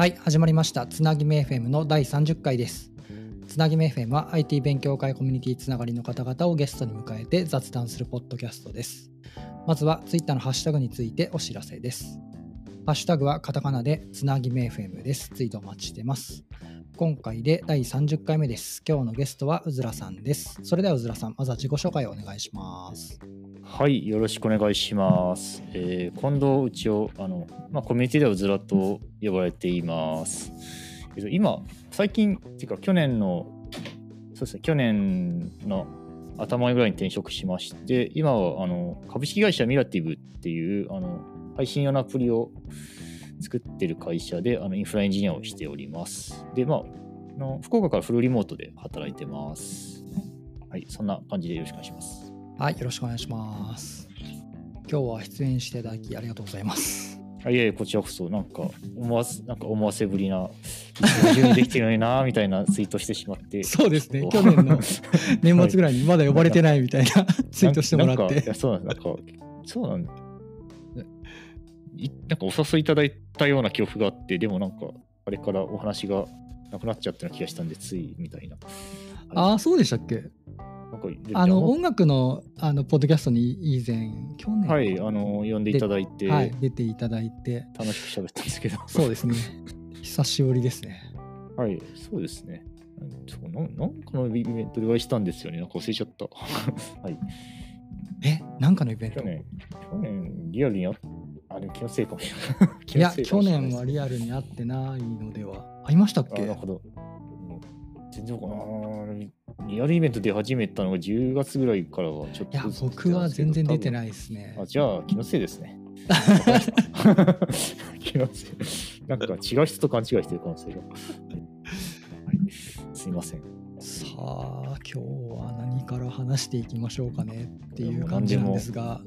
はい、始まりました。つなぎめ FM の第30回です。つなぎめ FM は IT 勉強会コミュニティつながりの方々をゲストに迎えて雑談するポッドキャストです。まずは Twitter のハッシュタグについてお知らせです。ハッシュタグはカタカナでつなぎめ FM です。ツイートお待ちしてます。今回で第30回目です。今日のゲストはうずらさんです。それではうずらさん、まずは自己紹介をお願いします。はい、よろしくお願いします。えー、近藤一応あの、まあ、コミュニティではずらと呼ばれています。えっと、今、最近、っていうか去年の、そうですね、去年の頭ぐらいに転職しまして、今はあの株式会社ミラティブっていうあの配信用のアプリを作ってる会社であのインフラエンジニアをしております。で、まあ、あの福岡からフルリモートで働いてます。はい、そんな感じでよろしくお願いします。はい、よろしくお願いします。今日は出演していただきありがとうございます。あいやいや、こちらこそ、なんか、思わせ、なんか思わせぶりな、準備できてるのにな、みたいなツイートしてしまって。そうですね、去年の 年末ぐらいにまだ呼ばれてないみたいなツイートしてもらって。やそうなんです。なんか、そうなんだ。いなんかお誘いいただいたような記憶があって、でもなんか、あれからお話がなくなっちゃったような気がしたんで、つい、みたいな。ああ、そうでしたっけ？あの、で音楽のあのポッドキャストに以前、去年、はい、あの、呼んでいただいて、はい、出ていただいて、楽しく喋ったんですけど。そうですね、久しぶりですね。はい、そうですね。そうなんなんかのイベントでお会いしたんですよね。なんか忘れちゃった。はい。え、なんかのイベント？去年、去年、リアルにああ、でも気のせいかもしれない。気いや、去年はリアルに会ってないのでは。会いましたっあ、けなるほど。うん全然わかんない。リアルイベントで始めたのが10月ぐらいからはちょっといや、僕は全然出てい。ないですね。あ、じゃあ気のせいですね。気のせい。なんか違う人と勘違いしてる可能性が。すいません。さあ、今日は何から話していきましょうかねっていう感じなんですが。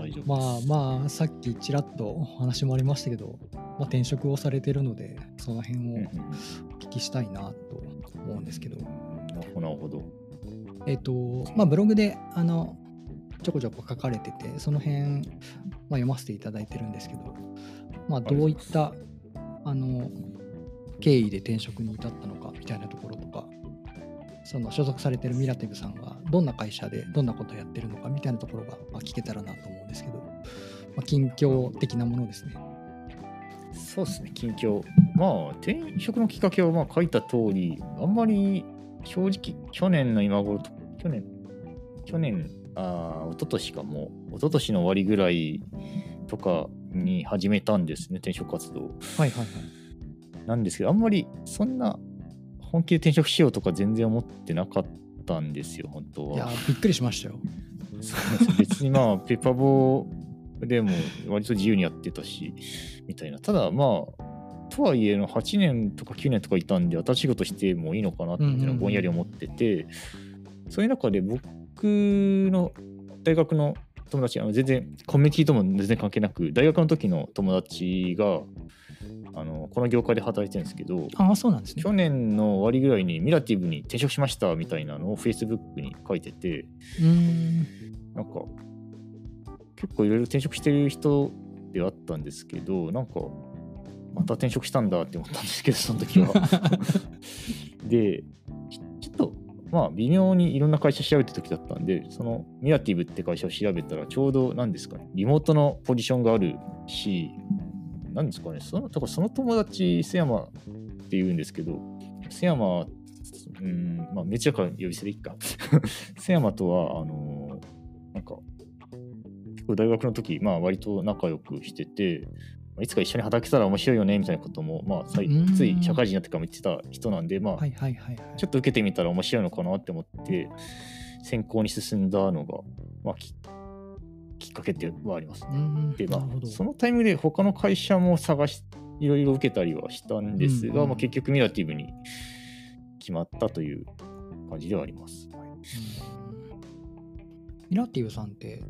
大丈夫まあまあさっきちらっとお話もありましたけど、まあ、転職をされてるのでその辺をお聞きしたいなと思うんですけど、なるほど、なるほど。えっ、とまあブログであのちょこちょこ書かれててその辺、まあ、読ませていただいてるんですけど、まあ、どういったあの経緯で転職に至ったのかみたいなところとかその所属されてるミラティブさんがどんな会社でどんなことをやってるのかみたいなところが、まあ、聞けたらなと思うんですけど、まあ、近況的なものですね。そうですね、近況。まあ、転職のきっかけはまあ書いた通り、あんまり正直、去年の今頃と、去年、去年、あー一昨年かも、一昨年の終わりぐらいとかに始めたんですね、転職活動。はいはいはい。なんですけど、あんまりそんな本気で転職しようとか全然思ってなかったんですよ、本当は。いや、びっくりしましたよ。別にまあ、ペパボでも割と自由にやってたし、みたいな。ただまあ、とはいえの8年とか9年とかいたんで、新しいことしてもいいのかなっていうのはぼんやり思ってて、そういう中で僕の大学の友達、あの全然コミュニティとも全然関係なく、大学の時の友達が、あのこの業界で働いてるんですけど、ああ、そうなんですね。去年の終わりぐらいにミラティブに転職しましたみたいなのを Facebook に書いてて、うーん。なんか結構いろいろ転職してる人ではあったんですけど、なんかまた転職したんだって思ったんですけど、その時は。で、ちちょっとまあ微妙にいろんな会社調べてる時だったんで、そのミラティブって会社を調べたらちょうど何ですかね、リモートのポジションがあるし、何ですかね、そのだからその友達、瀬山って言うんですけど、瀬山、うん、まあ、めっちゃから呼び捨てでいいか。瀬山とは、あのなんか、結構大学の時、まあ、割と仲良くしてて、まあいつか一緒に働けたら面白いよねみたいなことも、まあ、つい社会人になってからも言ってた人なんで、まあ。ちょっと受けてみたら面白いのかなって思って、選考に進んだのが、まあ、ききっかけではあります。うーんで。そのタイミングで他の会社も探し、いろいろ受けたりはしたんですが、うんうんまあ、結局ミラティブに決まったという感じではあります。うんミラティブさんって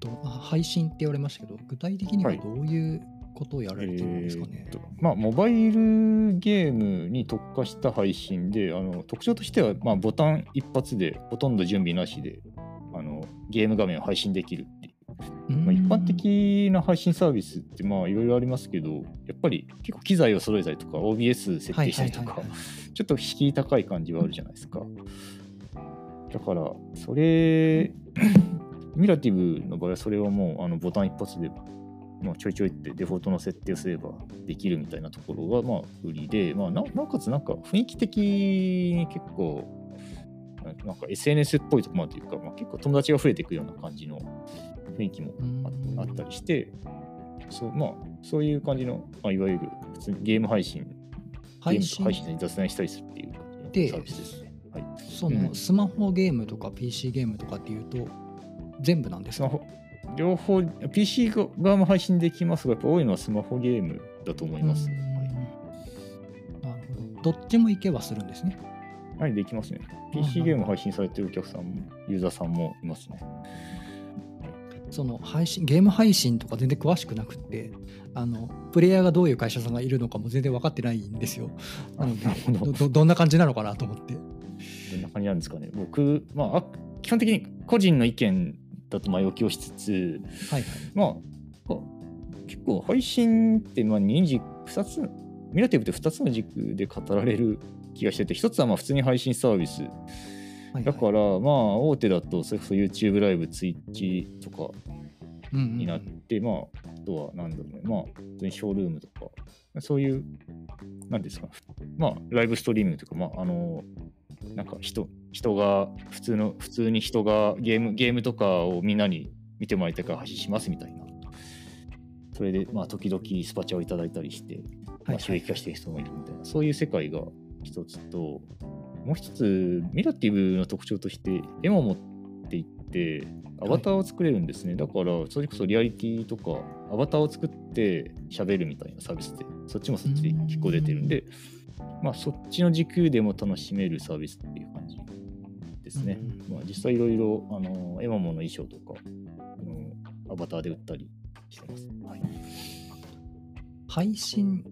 どあ配信って言われましたけど、具体的にははいどういうことをやられてるんですかね？えー。とまあ、モバイルゲームに特化した配信で、あの特徴としては、まあ、ボタン一発でほとんど準備なしであのゲーム画面を配信できるまあ、一般的な配信サービスってまあいろいろありますけどやっぱり結構機材を揃えたりとか OBS 設定したりとかちょっと敷居高い感じはあるじゃないですか。だからそれ ミラティブの場合はそれはもうあのボタン一発で、まあ、ちょいちょいってデフォルトの設定をすればできるみたいなところがまあ売りで、まあ、ななおかつなんか雰囲気的に結構ななんか SNS っぽいところまでというか、まあ、結構友達が増えていくような感じの雰囲気もああったりしてそう,、まあ、そういう感じの、まあ、いわゆる普通にゲーム配信配信？ゲームと配信に雑談したりするっていう感じのサービスですね。はい、そうのん。スマホゲームとか PC ゲームとかっていうと全部なんですか？両方 PC 側も配信できますがやっぱ多いのはスマホゲームだと思います。うん。はい。なるほど。どっちもいけばするんですね？はい、できますね。うん PC ゲーム配信されてるお客さんも、ユーザーさんもいますね。その配信ゲーム配信とか全然詳しくなくってあのプレイヤーがどういう会社さんがいるのかも全然分かってないんですよなのでどどんな感じなのかなと思ってどんな感じなんですかね。僕、まあ、あ基本的に個人の意見だと前置きをしつつ、はいはいまあ、あ結構配信ってまあ2軸、2つ、ミラティブって2つの軸で語られる気がしてて、1つはまあ普通に配信サービス。はいはい。だから、まあ、大手だと、それこそ YouTube ライブ、Twitch とかうんうんになって、まあ、あとは、なんだろうね、まあ、普通にショールームとか、そういう、なんですか、まあ、ライブストリームというか、まあ、あの、なんか人、人が、普通の、普通に人がゲーム、ゲームとかをみんなに見てもらいたいから配信しますみたいな。それで、まあ、時々スパチャをいただいたりして、まあ、収益化してる人もいるみたいな、そういう世界が一つと、もう一つ、ミラティブの特徴として、絵も持っていって、アバターを作れるんですね。だから、それこそリアリティとか、アバターを作って喋るみたいなサービスで、そっちもそっちで結構出てるんで、まあ、そっちの軸でも楽しめるサービスっていう感じですね。うんまあ、実際いろいろ、あの、エマモの衣装とか、あのアバターで売ったりしてます。はい、配信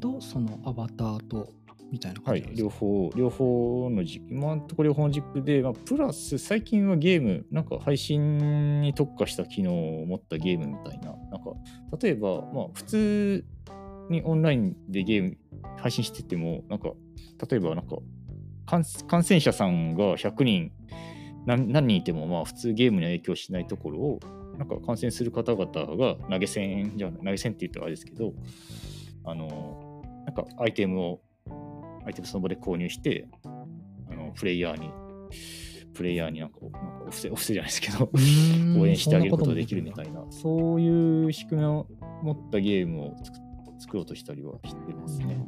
とそのアバターとみたいな感じなん、ですか、両方、両方の軸、今のところ両方の軸で、まあ、プラス最近はゲーム、なんか配信に特化した機能を持ったゲームみたいな、なんか、例えば、まあ、普通にオンラインでゲーム配信してても、なんか、例えばなんか、感感染者さんが100人何人いても、まあ、普通ゲームに影響しないところを、なんか感染する方々が投げ銭じゃない投げ銭って言ったらあれですけど、あの、なんかアイテムをアイテムその場で購入して、あのプレイヤーに、プレイヤーになんかなんかお布施、お布施じゃないですけど、応援してあげることができるみいたいな、そういう仕組みを持ったゲームを作作ろうとしたりはしてますね。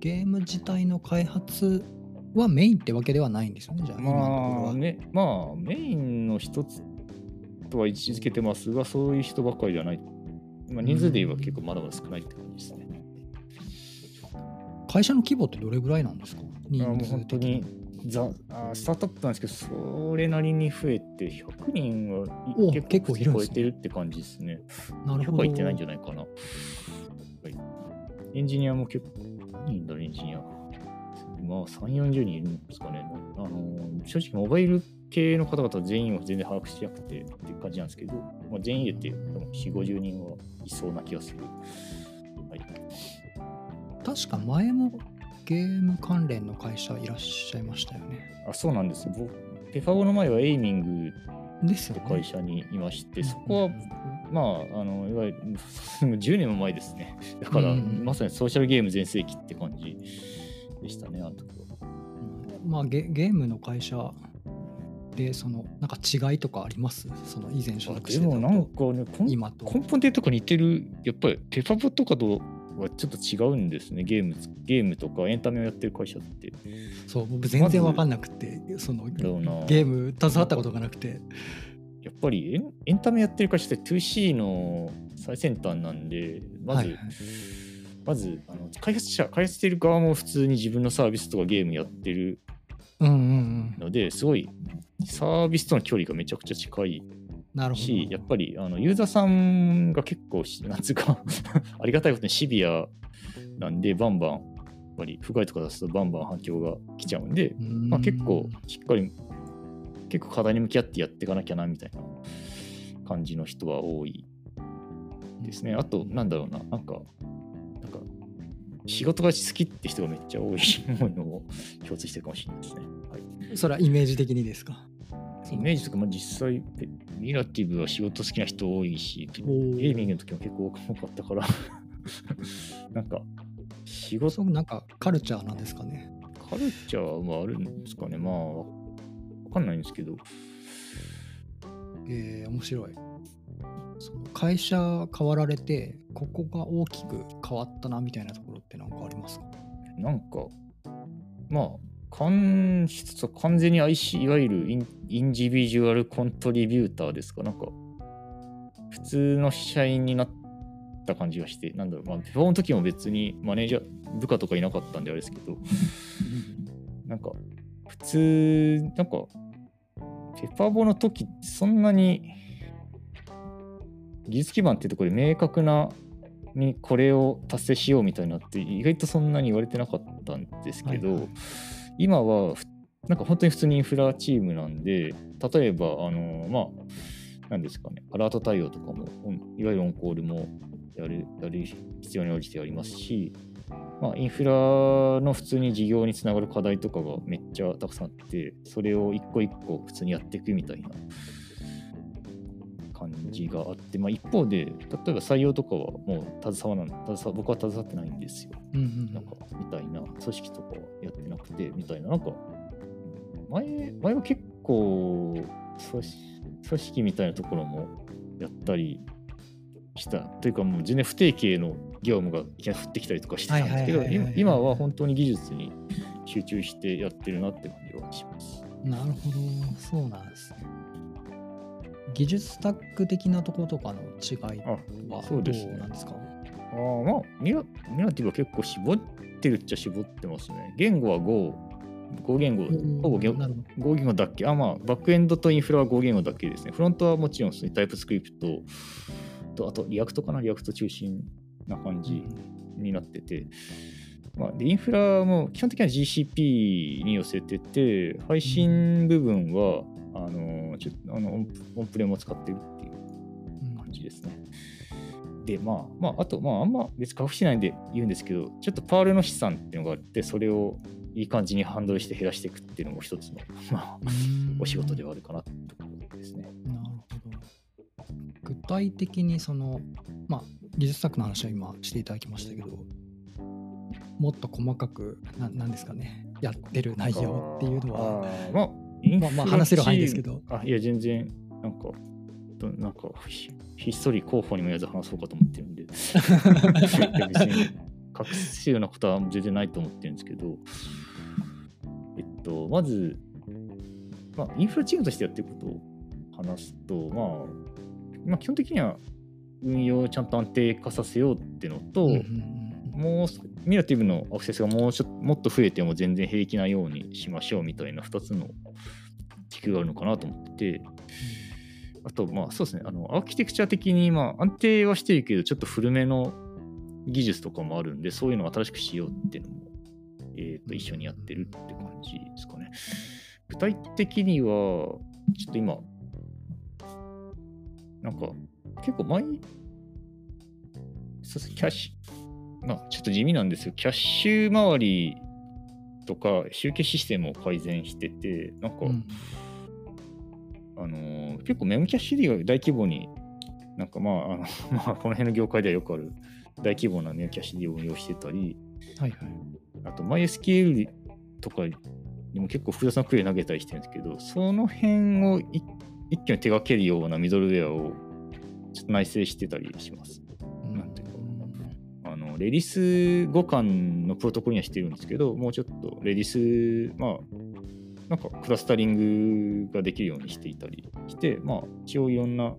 ゲーム自体の開発はメインってわけではないんですよね、じゃあ。まあ、ね、まあ、メインの一つとは位置づけてますが、そういう人ばっかりじゃない。まあ、人数で言えば結構まだまだ少ないって感じですね。会社の規模ってどれぐらいなんですか？あ人数本当に的に。ザあスタートアップなんですけど、それなりに増えて、100人は結構超えてるって感じですね。100なるほど。はいってないんじゃないかな。はい、エンジニアも結構、何人いんだろう、エンジニア。まあ、3、40人いるんですかね。あのー正直、モバイル系の方々全員は全然把握してなくてっていう感じなんですけど、まあ、全員入れて多分4、50人はいそうな気がする。はい、確か前もゲーム関連の会社いらっしゃいましたよね。あそうなんです。僕ペファゴの前はエイミングですよね。って会社にいまして、うんそこは、まあ、あのいわゆる 10年も前ですね。だから、うんまさにソーシャルゲーム全盛期って感じでしたね、あの時は。まあゲゲームの会社でそのなんか違いとかあります？その以前所属してたでもなんとかね。根本的とか似てる、やっぱりペパボとかとはちょっと違うんですね、ゲームゲームとかエンタメをやってる会社って。そう僕全然わかんなくてそのゲーム携わったことがなくて。やっぱりエンエンタメやってる会社って 2C の最先端なんで、まず、はいはいまずあの開発者、開発している側も普通に自分のサービスとかゲームやってるうんうんうん。ので、すごいサービスとの距離がめちゃくちゃ近いなるほど。し、やっぱりあのユーザーさんが結構し、なんつうか、ありがたいことにシビアなんで、バンバン、やっぱり不具合とか出すとバンバン反響が来ちゃうんで、まあ、結構しっかり、結構課題に向き合ってやっていかなきゃなみたいな感じの人は多いですね。あと、なんだろうな、なんか、なんか、仕事が好きって人がめっちゃ多いのを 共通してるかもしれないですね。はい、それはイメージ的にですか？イメージとか、まあ、実際、ミラティブは仕事好きな人多いし、ゲおー。ーミングの時も結構多かったから、なんか、仕事、なんかカルチャーなんですかね。カルチャーはあるんですかね。まあ、わかんないんですけど、えー、面白い。その会社変わられてここが大きく変わったなみたいなところって何かありますか？なんか、まあ、完質と完全に IC、いわゆるインインディビジュアルコントリビューターですか。なんか、普通の社員になった感じがして、なんだろう、まあ、フォーの時も別にマネージャー、部下とかいなかったんであれですけど、なんか、普通、なんか、ペパーボの時、そんなに、技術基盤っていうところで明確なにこれを達成しようみたいなって意外とそんなに言われてなかったんですけど、はいはい。今はなんか本当に普通にインフラチームなんで例えばあのまあ何ですかねアラート対応とかもいわゆるオンコールもやるやる必要に応じてやりますし、まあ、インフラの普通に事業につながる課題とかがめっちゃたくさんあってそれを一個一個普通にやっていくみたいな感じがあって、まあ、一方で例えば採用とかはもう携わらない携わ僕は携わってないんですよ。うんうんなんかみたいな組織とかはやってなくてみたいななんか前前は結構組織みたいなところもやったりしたというかもう全然不定形の業務がいきなり降ってきたりとかしてたんですけど今は本当に技術に集中してやってるなって感じはします。なるほど。そうなんですね技術スタック的なところとかの違いあはどそうなんですかあーまあミラミラティブは結構絞ってるっちゃ絞ってますね。言語は Go、Go 言語、ほぼ言語なるほ Go 言語だけ、あ、まあ、バックエンドとインフラは Go 言語だけですね。フロントはもちろん普通に TypeScript と、あと React かな、 React 中心な感じになってて、まあ、でインフラも基本的には GCP に寄せてて、配信部分は、あのちょあのオンオンプレも使ってるっていううん感じですね。で、まあ、まあ、あと、まあ、あんま別に隠してないんで言うんですけど、ちょっとパールの資産っていうのがあって、それをいい感じにハンドルして減らしていくっていうのも一つの、まあ、うんお仕事ではあるかなってところですね。なるほど。具体的にその、まあ、技術スタックの話は今していただきましたけど、もっと細かく、ななんですかね、やってる内容っていうのは、まあ、まあまあ話せる範囲ですけど。あ、いや、全然、なんか、どなんかひ、ひっそり候補にも言わず話そうかと思ってるんで、隠すようなことは全然ないと思ってるんですけど、えっと、まず、まあ、インフラチームとしてやってることを話すと、まあ、まあ、基本的には運用をちゃんと安定化させようっていうのと、うんうんうんもうミラティブのアクセスがもうちょっともっと増えても全然平気なようにしましょうみたいな2つの軸があるのかなと思ってて、あと、まあそうですね、あのアーキテクチャ的にまあ安定はしてるけど、ちょっと古めの技術とかもあるんで、そういうのを新しくしようっていうのも、えーと一緒にやってるって感じですかね。具体的には、ちょっと今、なんか結構前、そうですねキャッシュ、まあ、ちょっと地味なんですよ。キャッシュ周りとか集計システムを改善してて、なんか、うんあのー結構メモキャッシュ利用大規模に、なんかまあ、あの まあ、この辺の業界ではよくある大規模なメモキャッシュ利用を運用してたり、はいはい。あと MySQL とかにも結構複雑なクエリ投げたりしてるんですけど、その辺をい一挙に手掛けるようなミドルウェアをちょっと内製してたりします。レディス互換のプロトコルにはしてるんですけど、もうちょっとレディス、まあ、なんかクラスタリングができるようにしていたりして、まあ、一応いろんな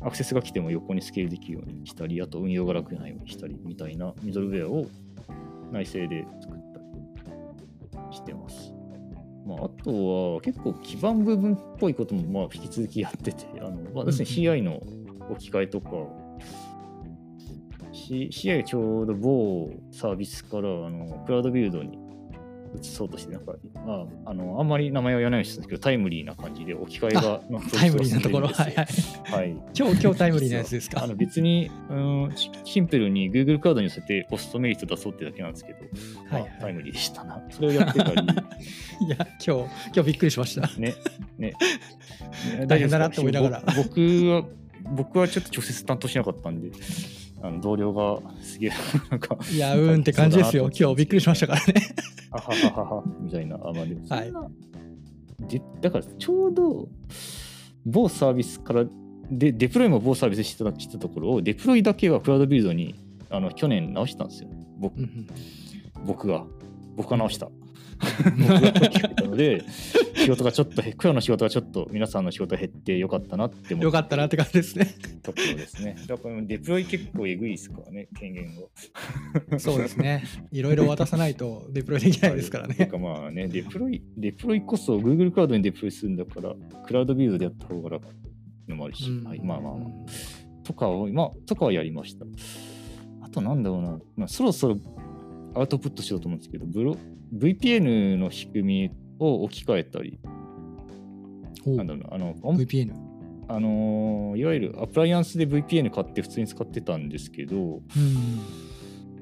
アクセスが来ても横にスケールできるようにしたり、あと運用が楽なようにしたりみたいなミドルウェアを内製で作ったりしてます。まあ、あとは結構基盤部分っぽいこともまあ引き続きやってて、あのまあ、要するに CI の置き換えとか、C- CI がちょうど某サービスからあのクラウドビルドに移そうとして、なんか、まあ、あのあんまり名前は言わないようにしてるんですけど、タイムリーな感じで置き換えがのタイムリーなところ。はいはい。はい。今日、今日タイムリーなやつですか？あの別に、うん、シシンプルに Google カードに寄せてコストメリット出そうってだけなんですけど、まあはいはいタイムリーでしたな。それをやってたり、いや、今日、今日びっくりしました。ね、ね。大変だなって思いながらぼ僕は、僕はちょっと直接担当しなかったんで、あの同僚がすげえ、なんか、いや、うーんって感じですよ。今日びっくりしましたからね。あはははは、みたいな。あまあ、でもそんな、はいでだからちょうど、某サービスから、で、デプロイも某サービスしてたしてたところを、デプロイだけはクラウドビルドに、あの、去年直したんですよ。僕うんうん僕が。僕が直した。僕ので、仕事がちょっとへ、黒の仕事がちょっと皆さんの仕事が減ってよかったなって思よかったなって感じですね。ところですね。だからデプロイ結構えぐいですからね、権限が。そうですね。いろいろ渡さないとデプロイできないですからね。てかまあね、デプロイ、デプロイこそ Google クラウドにデプロイするんだから、 Cloud Build でやった方が楽のもあるし、うんはい、まあまあまあ。とかを、まあ、とかはやりました。あとなんだろうな、まあ、そろそろアウトプットしようと思うんですけど、ブロ VPN の仕組みを置き換えたり、お。なんだろうな、あの、VPN。あのーいわゆるアプライアンスで VPN 買って普通に使ってたんですけど、うん。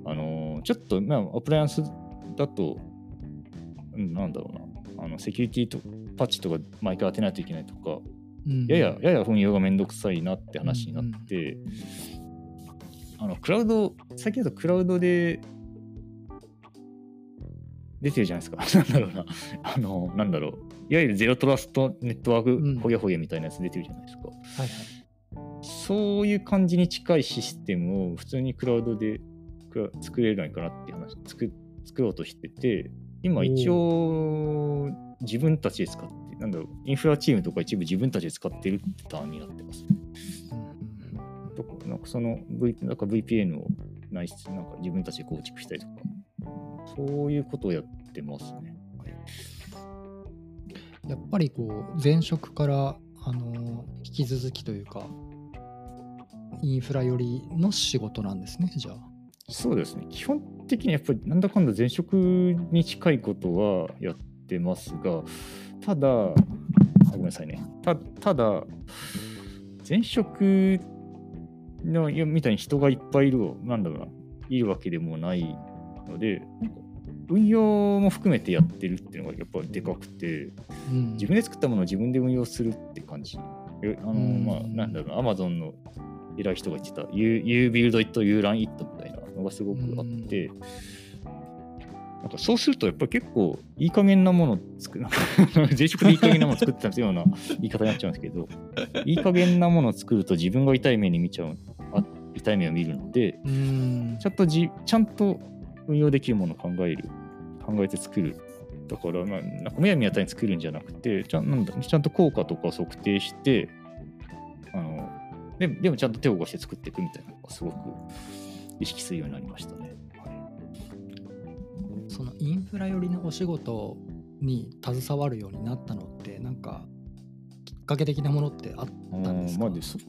あのーちょっと、まあ、アプライアンスだと、うんなんだろうな、あのセキュリティとパッチとか毎回当てないといけないとか、うん。やや、やや運用がめんどくさいなって話になって、あの、クラウド、最近だとクラウドで出てるじゃないですか。なんだろうな。あの、なんだろう。いわゆるゼロトラストネットワーうんクほやほやみたいなやつ出てるじゃないですか。はいはい。そういう感じに近いシステムを普通にクラウドで作れないかなっていう話作作ろうとしてて今一応自分たちで使ってなんだろうインフラチームとか一部自分たちで使ってるってターンになってますとかなんかその、v、なんか VPN を内室なんか自分たちで構築したりとかそういうことをやってますね。はいやっぱりこう前職からあの引き続きというかインフラ寄りの仕事なんですねじゃあ。そうですね。基本的にやっぱりなんだかんだ前職に近いことはやってますが、ただ、あごめんなさいね。たただ、前職のみたいに人がいっぱいいる、なんだろうな、いるわけでもないので、なんか運用も含めてやってるっていうのがやっぱりでかくて、うん。自分で作ったものを自分で運用するって感じ。えあの、うん。まあ、なんだろうな、アマゾンの偉い人が言ってた、You, you build it, you run it みたいなのがすごくあって、なんかそうするとやっぱり結構いい加減なものを作る、前職でいい加減なものを作ってたような言い方になっちゃうんですけど、いい加減なものを作ると自分が痛い目に見ちゃう、あ痛い目を見るので、うん。ちゃんとじちゃんと運用できるものを考える、考えて作る。だから、まあ、なんかむやみやたりに作るんじゃなくて、ちゃんなんだちゃんと効果とかを測定して、あのででもちゃんと手を動かして作っていくみたいなのがすごく意識するようになりましたね。はい、そのインフラ寄りのお仕事に携わるようになったのってなんかきっかけ的なものってあったんですか？まあ、でそき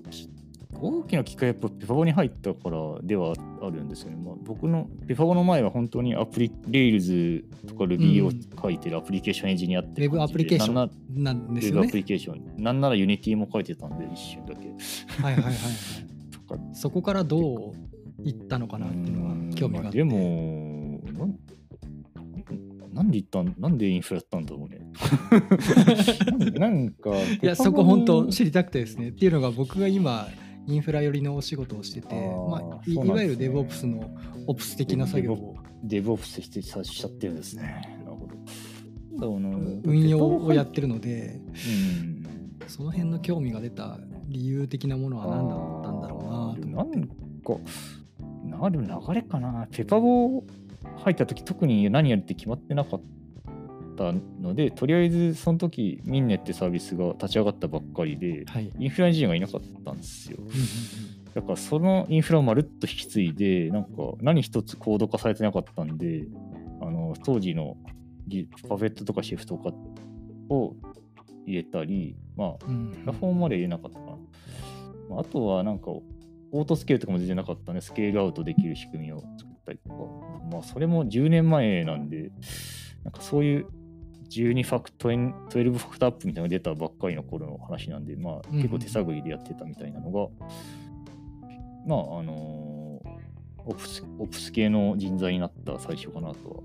大きな機会やっぱペパボに入ったからではあるんですよね。まあ、僕のペパボの前は本当にアプリ、レイルズとか Ruby を書いてるアプリケーションエンジニアってウェブアプリケーションなんななんですよねウェブアプ。リケーション。なんなら Unity も書いてたんで、一瞬だけ。はいはいはいはい。と かそこからどういったのかなっていうのは興味があって。まあでもなん、なんで行ったんなんでインフラやったんだろうね。なんか、いやそこ本当知りたくてですねっていうのが僕が今インフラ寄りのお仕事をしててまあ、いわゆる DevOps のオプス的な作業をデブオプスしてさしちゃってるんですね。なるほど。運用をやってるのでうん。その辺の興味が出た理由的なものは何だったんだろうなとあーなんか、なる流れかな。ペパボ入った時特に何やるって決まってなかったので、とりあえずその時ミンネってサービスが立ち上がったばっかりで、はい、インフラエンジニアがいなかったんですよ。だからそのインフラをまるっと引き継いで、なんか何一つコード化されてなかったんで、あの当時の Puppet とか Chef とかを入れたり、まあ、 Terraform まで入れなかったかな。まああとはなんか、オートスケールとかも全然なかったんで、スケールアウトできる仕組みを作ったりとか、まあ、それも10年前なんで、なんかそういう12 Factor、12 Factor App みたいなのが出たばっかりの頃の話なんで、まあ、結構手探りでやってたみたいなのが、まあ、あのーオプス、オプス系の人材になった最初かなとは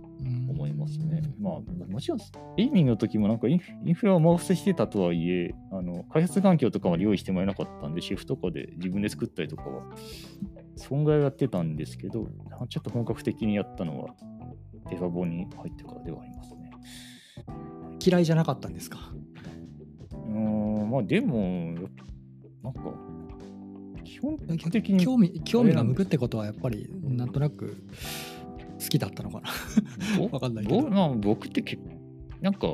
思いますね。まあ、もちろん、エイミングの時もなんかインインフラを回せしてたとはいえ、あの開発環境とかまで用意してもらえなかったんで、シェフとかで自分で作ったりとかは、そんぐらいやってたんですけど、ちょっと本格的にやったのは、ペファボに入ってからではありますね。嫌いじゃなかったんですか？うーん、まあでも、なんか、基本的に興味興味が向くってことはやっぱりなんとなく好きだったのかな？ぼわかんないけど。ぼまあ、僕って結なんか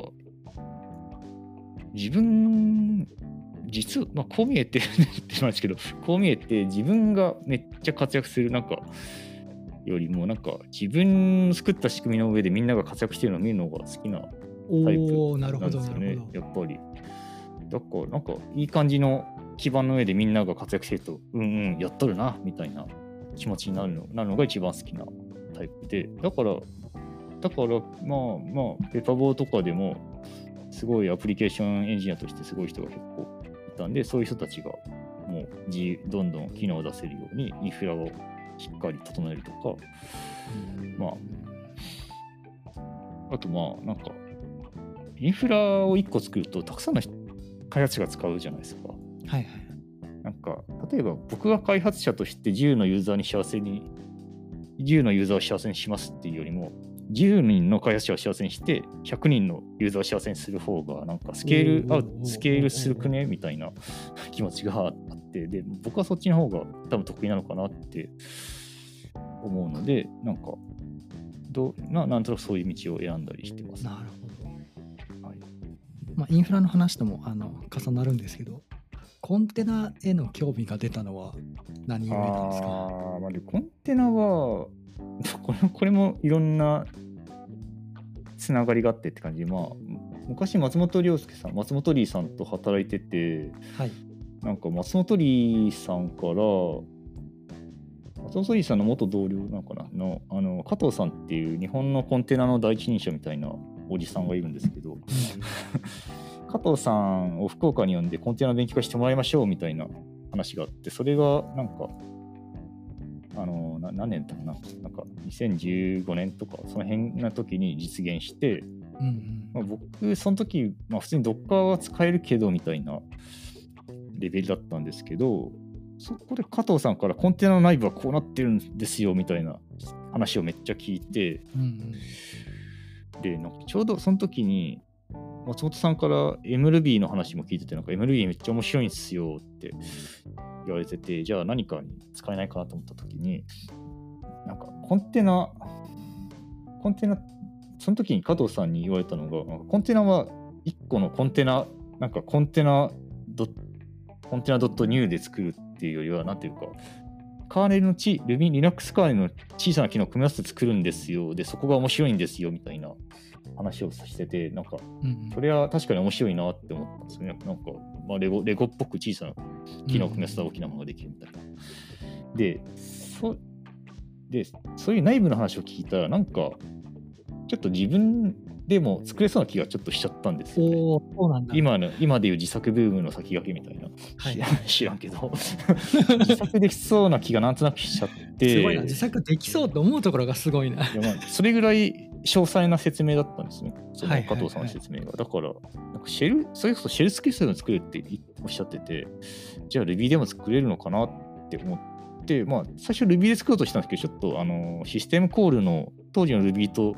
自分実は、まあ、こう見えてってなんですけどこう見えて自分がめっちゃ活躍するなんかよりもなんか自分の作った仕組みの上でみんなが活躍してるのを見るのが好きなタイプなんですよね。やっぱり。だからなんかいい感じの基盤の上でみんなが活躍してるとうんうんやっとるなみたいな気持ちになるのなるのが一番好きなタイプで。だからだからまあまあペパボーとかでもすごいアプリケーションエンジニアとしてすごい人が結構いたんでそういう人たちがもうどんどん機能を出せるようにインフラをしっかり整えるとか。まああとまあなんかインフラを1個作るとたくさんの人開発者が使うじゃないですか。はいはいなんか例えば僕が開発者として10のユーザーに幸せに10のユーザーを幸せにしますっていうよりも10人の開発者を幸せにして100人のユーザーを幸せにする方がなんかスケールアウおーおーおーおートスケールするくね？みたいな 気持ちがあってで僕はそっちの方が多分得意なのかなって思うのでなんかどうななんとなくそういう道を選んだりしてます。なるほど、はいまあ、インフラの話ともあの重なるんですけどコンテナへの興味が出たのは何故なんですか？あーまあ、でコンテナは これこれもいろんなつながりがあってって感じ。で、まあ、昔松本涼介さん松本リーさんと働いててはい。なんか松本リーさんから松本リーさんの元同僚なのかな？のあの加藤さんっていう日本のコンテナの第一人者みたいなおじさんがいるんですけど。加藤さんを福岡に呼んでコンテナの勉強会してもらいましょうみたいな話があって、それがなんか、あのな何年だかな、なんか2015年とか、その辺の時に実現して、うんうん。まあ、僕、その時、まあ、普通に Docker は使えるけどみたいなレベルだったんですけど、そこで加藤さんからコンテナの内部はこうなってるんですよみたいな話をめっちゃ聞いて、うんうん。で、なんかちょうどその時に、松本さんから MLB の話も聞いてて、なんか MLB めっちゃ面白いんですよって言われてて、じゃあ何かに使えないかなと思った時に、なんかコンテナ、コンテナ、その時に加藤さんに言われたのが、なんかコンテナは1個のコンテナ、なんかコンテナコンテナ .new で作るっていうよりは、なんていうか、カーネルのち、Ruby、Linux カーネルの小さな機能を組み合わせて作るんですよ。で、そこが面白いんですよ、みたいな話をしてて、なんか、それは確かに面白いなって思ったんですよね。なんか、まあ、レゴレゴっぽく小さな機能を組み合わせた大きなものができるみたいな。で、そでそういう内部の話を聞いたら、なんか、ちょっと自分でも作れそうな気がちょっとしちゃったんですよ、ね。おおそうなんだ。今の今でいう自作ブームの先駆けみたいな、はい。知らんけど。自作できそうな気がなんとなくしちゃって。すごいな自作できそうと思うところがすごいな。いやまあそれぐらい詳細な説明だったんですね、その加藤さんの説明が。だから、なんかシェル、それこそシェルスクリプトを作るっておっしゃってて、じゃあ Ruby でも作れるのかなって思って、まあ、最初 Ruby で作ろうとしたんですけど、ちょっとあのシステムコールの、当時の Ruby と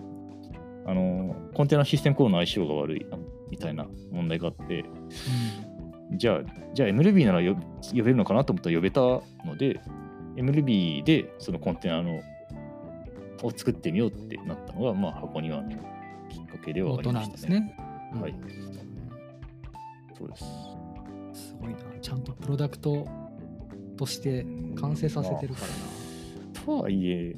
あのコンテナシステムコールの相性が悪いみたいな問題があって、じゃあ、じゃあ MLB なら呼呼べるのかなと思ったら呼べたので、MLB でそのコンテナのを作ってみようってなったのが、まあ、箱庭のきっかけではありましたね。ですね。はい。うんそうです。すごいな。ちゃんとプロダクトとして完成させてるからな、とはいえ、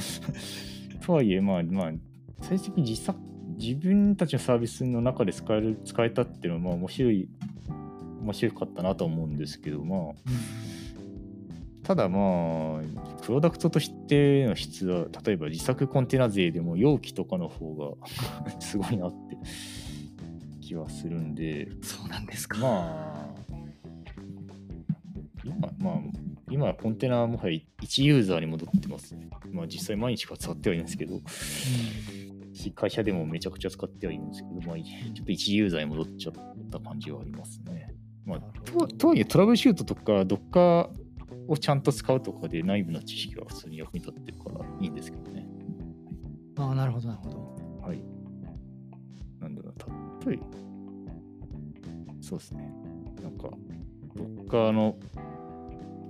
とはいえ、まあまあ、最終的に実作自分たちのサービスの中で使える使えたっていうのは、まあ、面白い、面白かったなと思うんですけど、まあ、ただまあ、プロダクトとしての質は、例えば自作コンテナ税でも容器とかの方が すごいなって気はするんで、そうなんですか。まあ、今、まあ、今はコンテナはもはや1ユーザーに戻ってますね。まあ実際毎日使ってはいるんですけど、し会社でもめちゃくちゃ使ってはいるんですけど、まあ、ちょっと1ユーザーに戻っちゃった感じはありますね。まあ、ととはいえトラブルシュートとか、どっかをちゃんと使うとかで内部の知識は普通に役に立ってるからいいんですけどね。ああ、なるほど、なるほど。はい。なんだろう、例えそうですね。なんか、どっかの、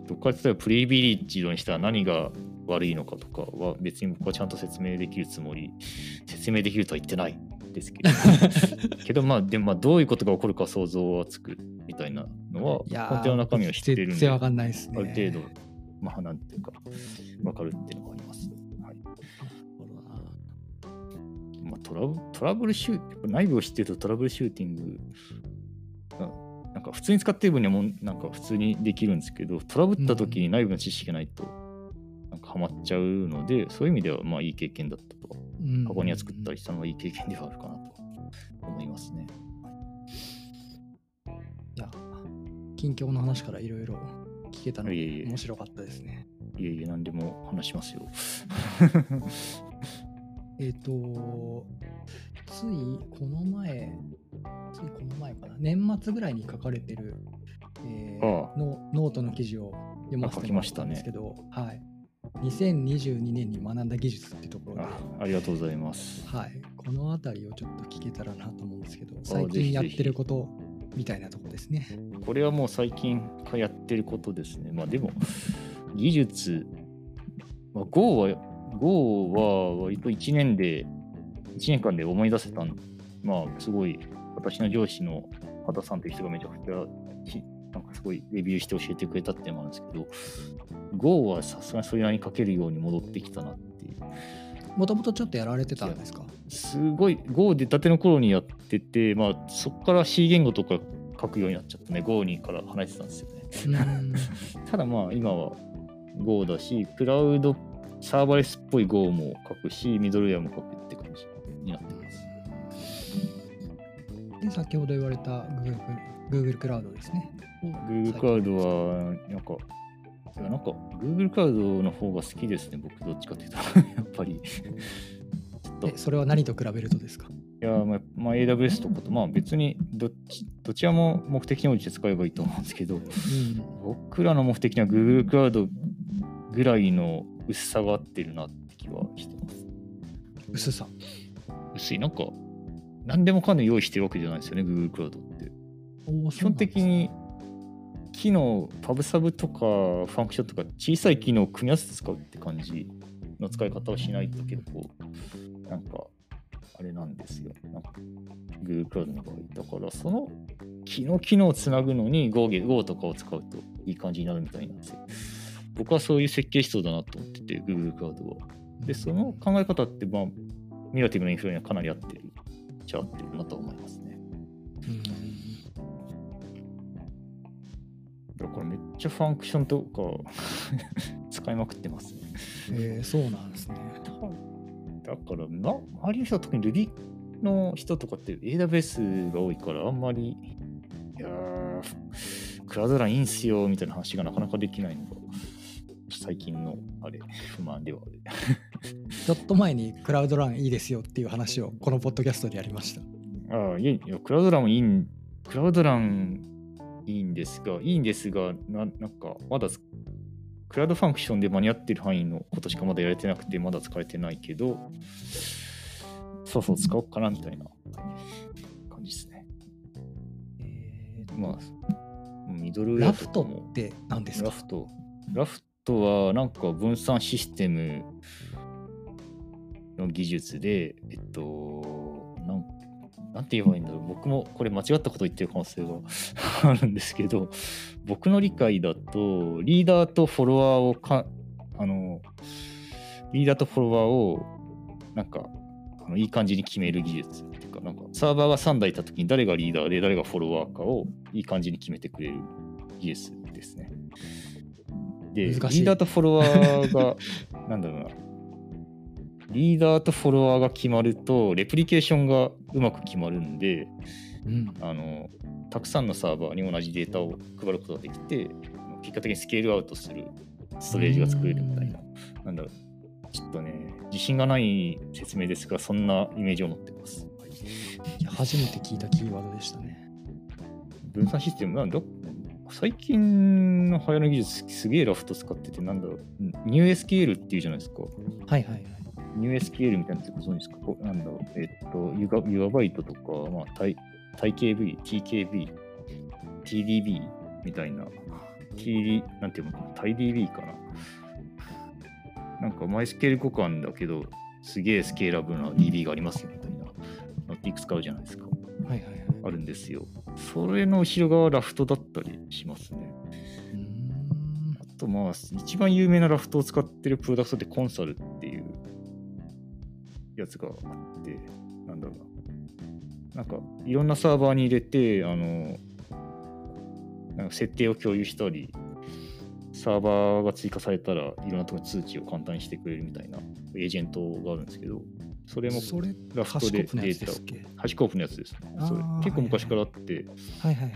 どっか例えばプリビリッジにしたら何が悪いのかとかは別に僕はちゃんと説明できるつもり、説明できるとは言ってないですけど、けどまあ、でもまあどういうことが起こるか想像はつくみたいなのは、いやコンテナの中身を知ってるんで、全然わかんないですね。ある程度、まあなんていうか、わかるっていうのがあります。はい。まあ、トラブトラブルシューティング、内部を知ってるとトラブルシューティングが、なんか普通に使ってる分にはもうなんか普通にできるんですけど、トラブった時に内部の知識がないと、なんかハマっちゃうので、そういう意味ではまあいい経験だったとは、うん過去には作ったりしたのはいい経験ではあるかなと思いますね。いや、近況の話からいろいろ聞けたので面白かったですね。いえいえ、何でも話しますよ。えっ、と、ついこの前、ついこの前かな、年末ぐらいに書かれてる、えーああのノートの記事を読ませてもらったんですけど、はい。2022年に学んだ技術ってところで、あありがとうございます。はい、この辺りをちょっと聞けたらなと思うんですけど、ぜ最近やってることみたいなとこですね。これはもう最近やってることですね。まあでも、技術、まあ、Go は、Go は割と1年で、1年間で思い出せたんまあすごい、私の上司の畑さんという人がめちゃくちゃ、ひなんかすごいレビューして教えてくれたっていうのもあるんですけど、Go はさすがにそれなりに書けるように戻ってきたなっていう。もともとちょっとやられてたんですか？すごい Go 出たての頃にやってて、まあそこから C 言語とか書くようになっちゃってね、Go にから離れてたんですよね。うん ただまあ今は Go だし、クラウドサーバレスっぽい Go も書くし、ミドルウェアも書くって感じになってます。で先ほど言われた Google, Google クラウドですね。Google クラウドは、なんか、いやなんか Google クラウドの方が好きですね、僕どっちかっていうと。やっぱり。えそれは何と比べるとですか？いや、まあ、まあ、AWS とかと、まあ別にどっち、どちらも目的に応じて使えばいいと思うんですけど、うん僕らの目的には Google クラウドぐらいの薄さが合ってるなって気はしてます。薄さ。薄い、なんか、何でもかんでも用意してるわけじゃないですよね、Google クラウドって。基本的に、機能、パブサブとかファンクションとか小さい機能を組み合わせて使うって感じの使い方をしないと結構、なんか、あれなんですよ。なんか Google クラウドの場合。だから、その機能機能をつなぐのに Go, Go とかを使うといい感じになるみたいなんですよ。僕はそういう設計思想だなと思ってて、Google クラウドは。で、その考え方って、まあ、ネガティブなインフレにはかなり合ってる、じゃ合ってるなと思いますね。うんだからめっちゃファンクションとか 使いまくってますね。えーそうなんですね。だから、ま、周りの人は特に Ruby の人とかって AWS が多いからあんまり、いやー、クラウドランいいんすよみたいな話がなかなかできないのが最近のあれ、不満ではある。ちょっと前にクラウドランいいですよっていう話をこのポッドキャストでやりました。ああ、いやいや、クラウドランもいいん、クラウドランいいんですが、いいんですが、ななんか、まだ、クラウドファンクションで間に合ってる範囲のことしかまだやれてなくて、まだ使えてないけど、そうそう使おうかなみたいな感じですね。えーまあ、ミドルウェラフトっ。て何ですか？ラフト。ラフトはなんか分散システムの技術で、えっと、なんて言えばいいんだろう。僕もこれ間違ったこと言ってる可能性が あるんですけど、僕の理解だと、リーダーとフォロワーをか、あの、リーダーとフォロワーを、なんか、あのいい感じに決める技術っていうか、なんか、サーバーが3台いたときに誰がリーダーで誰がフォロワーかをいい感じに決めてくれる技術ですね。で、リーダーとフォロワーが、なんだろうな、リーダーとフォロワーが決まると、レプリケーションがうまく決まるんで、うん。あのたくさんのサーバーに同じデータを配ることができて、結果的にスケールアウトするストレージが作れるみたいな、なんだろう、ちょっとね、自信がない説明ですが、そんなイメージを持ってます。初めて聞いたキーワードでしたね。分散システムなんだ最近の流行りの技術すげえラフト使っててなんだろう NewSQL っていうじゃないですかはいはいはい。NewSQL みたいなやつご存知ですか？なんだろう。えっとユガユガバイトとか、まあ、タイタイ KV、TKB、TDB みたいな。TD なんていうの？かなタイ DB かな。なんか MySQL 互換だけどすげえスケーラブルな DB がありますよ。みたいなのっていくつかあるじゃないですか。はいはいはい。あるんですよ。それの後ろ側はラフトだったりしますね。あとまあ、一番有名なラフトを使ってるプロダクトでコンサルやつがあって、なんだろうな。なんか、いろんなサーバーに入れて、あの、なんか設定を共有したり、サーバーが追加されたらいろんなところに通知を簡単にしてくれるみたいなエージェントがあるんですけど、それもそれ、ラフトでデータをハシコープのやつですね。それ結構昔からあって、はいはいはい。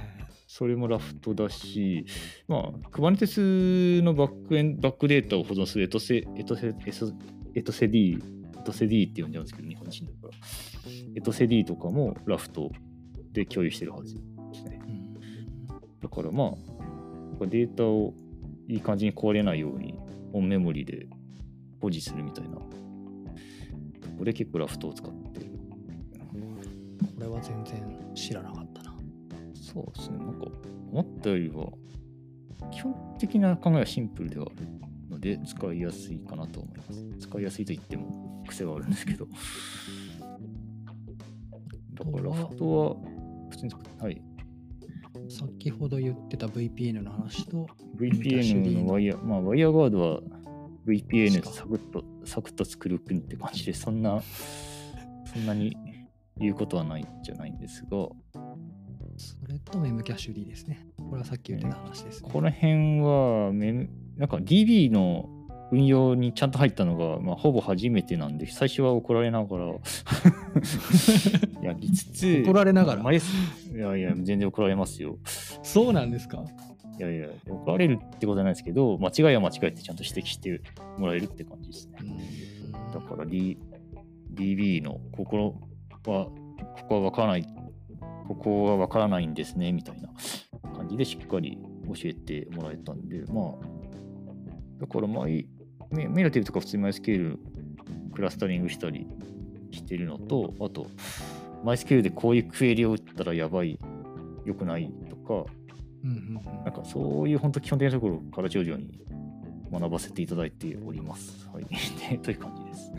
それもラフトだし、まあ、Kubernetes のバックエンバックデータを保存するエトセエトセエトエトセ D、エトセ D って呼んじゃうんですけど、日本人だから。エトセ D とかもラフトで共有してるはずですね。うんだからまあ、データをいい感じに壊れないように、オンメモリで保持するみたいな。これ結構ラフトを使ってる。これは全然知らなかったな。そうですね、なんか思ったよりは、基本的な考えはシンプルではあるので、使いやすいかなと思います。使いやすいと言っても癖はあるんですけど。だから、ラフトは普通に使って、はい。先ほど言ってた VPN の話と、VPN のワイヤー、まあ、ワイヤーガードは VPN サクッと、サクッと作る国って感じで、そんな、そんなに言うことはないんじゃないんですが、それとメムキャッシュ D ですね。これはさっき言ってた話です、ね。この辺はメム、なんか DB の運用にちゃんと入ったのが、まあ、ほぼ初めてなんで、最初は怒られながら、やりつつ、怒られながら。いやいや、全然怒られますよ。そうなんですか？いやいや、怒られるってことじゃないですけど、間違いは間違いってちゃんと指摘してもらえるって感じですね。だから、D、DB のここは、ここはわからない、ここはわからないんですね、みたいな感じでしっかり教えてもらえたんで、まあ、だからマイ、メメラティブとか普通に MySQL クラスタリングしたりしてるのと、あと、MySQL でこういうクエリを打ったらやばい、良くないとか、うんうんうんなんかそういう本当基本的なところから徐々に学ばせていただいております。はい。で という感じです。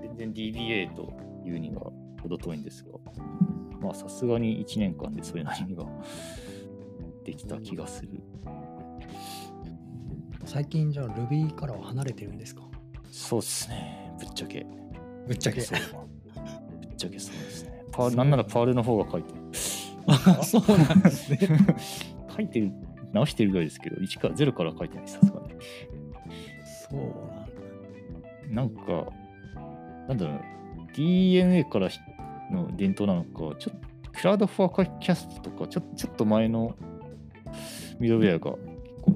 全然 DBA というには程遠いんですが、まあさすがに1年間でそれなりにはできた気がする。最近じゃあ Ruby からは離れてるんですか？そうですね。ぶっちゃけ。ぶっちゃけ。そう。ぶっちゃけそうですね。パール、なんならパールの方が書いてる。あ そうなんですね。書いてる、直してるぐらいですけど、1から0から書いてない、さすがに。そうなんだ。なんか、なんだろう、DNA からの伝統なのか、ちょっと、クラウドフォーキャストとか、ちょちょっと前のミドルウェアが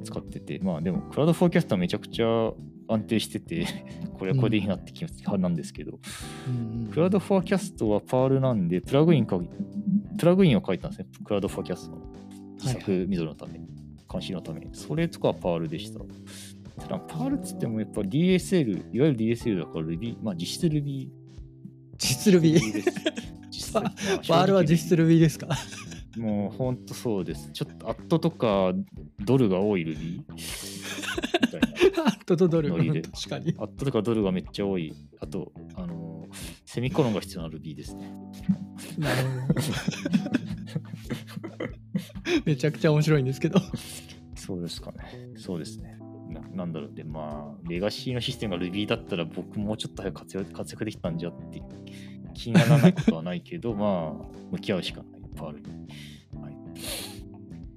使ってて、まあでも、 CloudForecast はめちゃくちゃ安定してて、これはこれでいいなって気持ち派なんですけど、うんうん CloudForecast は Perl なんで、プラグインか、プラグインを書いたんですね、 CloudForecast の自作ミドルのために、監視のために。それとかは Perl でした。ただ、 Perl っつってもやっぱ DSL、いわゆる DSL だから Ruby、まあ実質 Ruby 実 Ruby。です。実質パ Perl は実質 Ruby ですか？もうほんとそうです。ちょっとアットとかドルが多い Ruby みたいな。ドドドル。ノリで確かに。アットとかドルがめっちゃ多い。あと、あのーセミコロンが必要な Ruby ですね。なるほど。めちゃくちゃ面白いんですけど。そうですかね。そうですね。ななんだろう。で、まあ、レガシーのシステムが Ruby だったら僕もうちょっと早く活躍活躍できたんじゃって気にならないことはないけど、まあ、向き合うしかない、 Perl に。はい、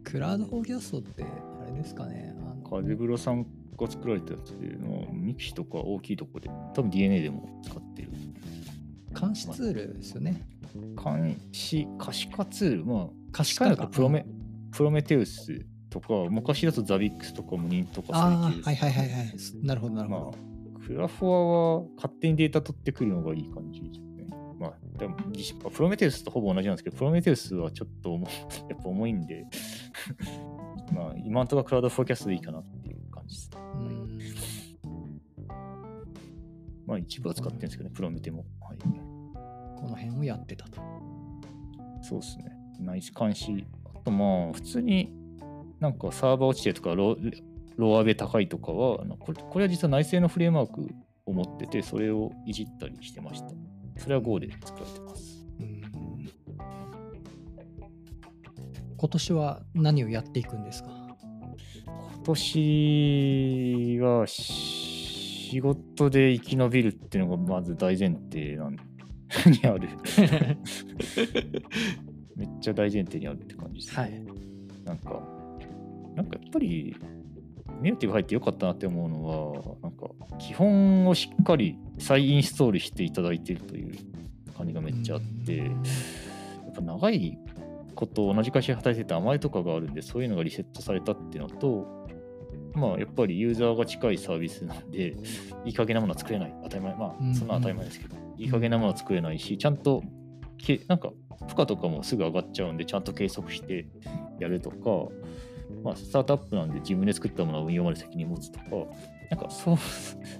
クラウドフォーキャストって、あれですかね。あの kazeburo さんが作られたやつで、まあ mixi とか大きいとこで、多分 DeNA でも使ってる。監視ツールですよね。監視、可視化ツール、まあ、可視化か。とプロメ、 Prometheus とか、昔だと Zabbix とか Munin とかああ、そういうはいはいはいはい。なるほどなるほど。まあ、クラフォアは勝手にデータ取ってくるのがいい感じでも実プロメテウスとほぼ同じなんですけど、プロメテウスはちょっと重い やっぱ重いんで、まあ、今んところクラウドフォーキャストでいいかなっていう感じです。うんまあ、一部は使ってるんですけどね、プロメテも。はい。この辺をやってたと。そうですね。内視監視。あとまあ、普通になんかサーバー落ちてるとかロ、ローアベ高いとかは、これこれは実は内製のフレームワークを持ってて、それをいじったりしてました。それは Go で作られてます。うん今年は何をやっていくんですか？今年は仕事で生き延びるっていうのがまず大前提なん にある。めっちゃ大前提にあるって感じです、ね。はい。なんか、なんかやっぱり、ネイティブ入ってよかったなって思うのは、なんか、基本をしっかり再インストールしていただいてるという感じがめっちゃあって、やっぱ長いこと同じ会社で働いてて甘えとかがあるんで、そういうのがリセットされたっていうのと、まあ、やっぱりユーザーが近いサービスなんで、いい加減なものは作れない。当たり前。まうんあ、そんな当たり前ですけど、いい加減なものは作れないし、ちゃんとけ、なんか、負荷とかもすぐ上がっちゃうんで、ちゃんと計測してやるとか、まあ、スタートアップなんで自分で作ったものを運用まで責任持つとか、なんかそう、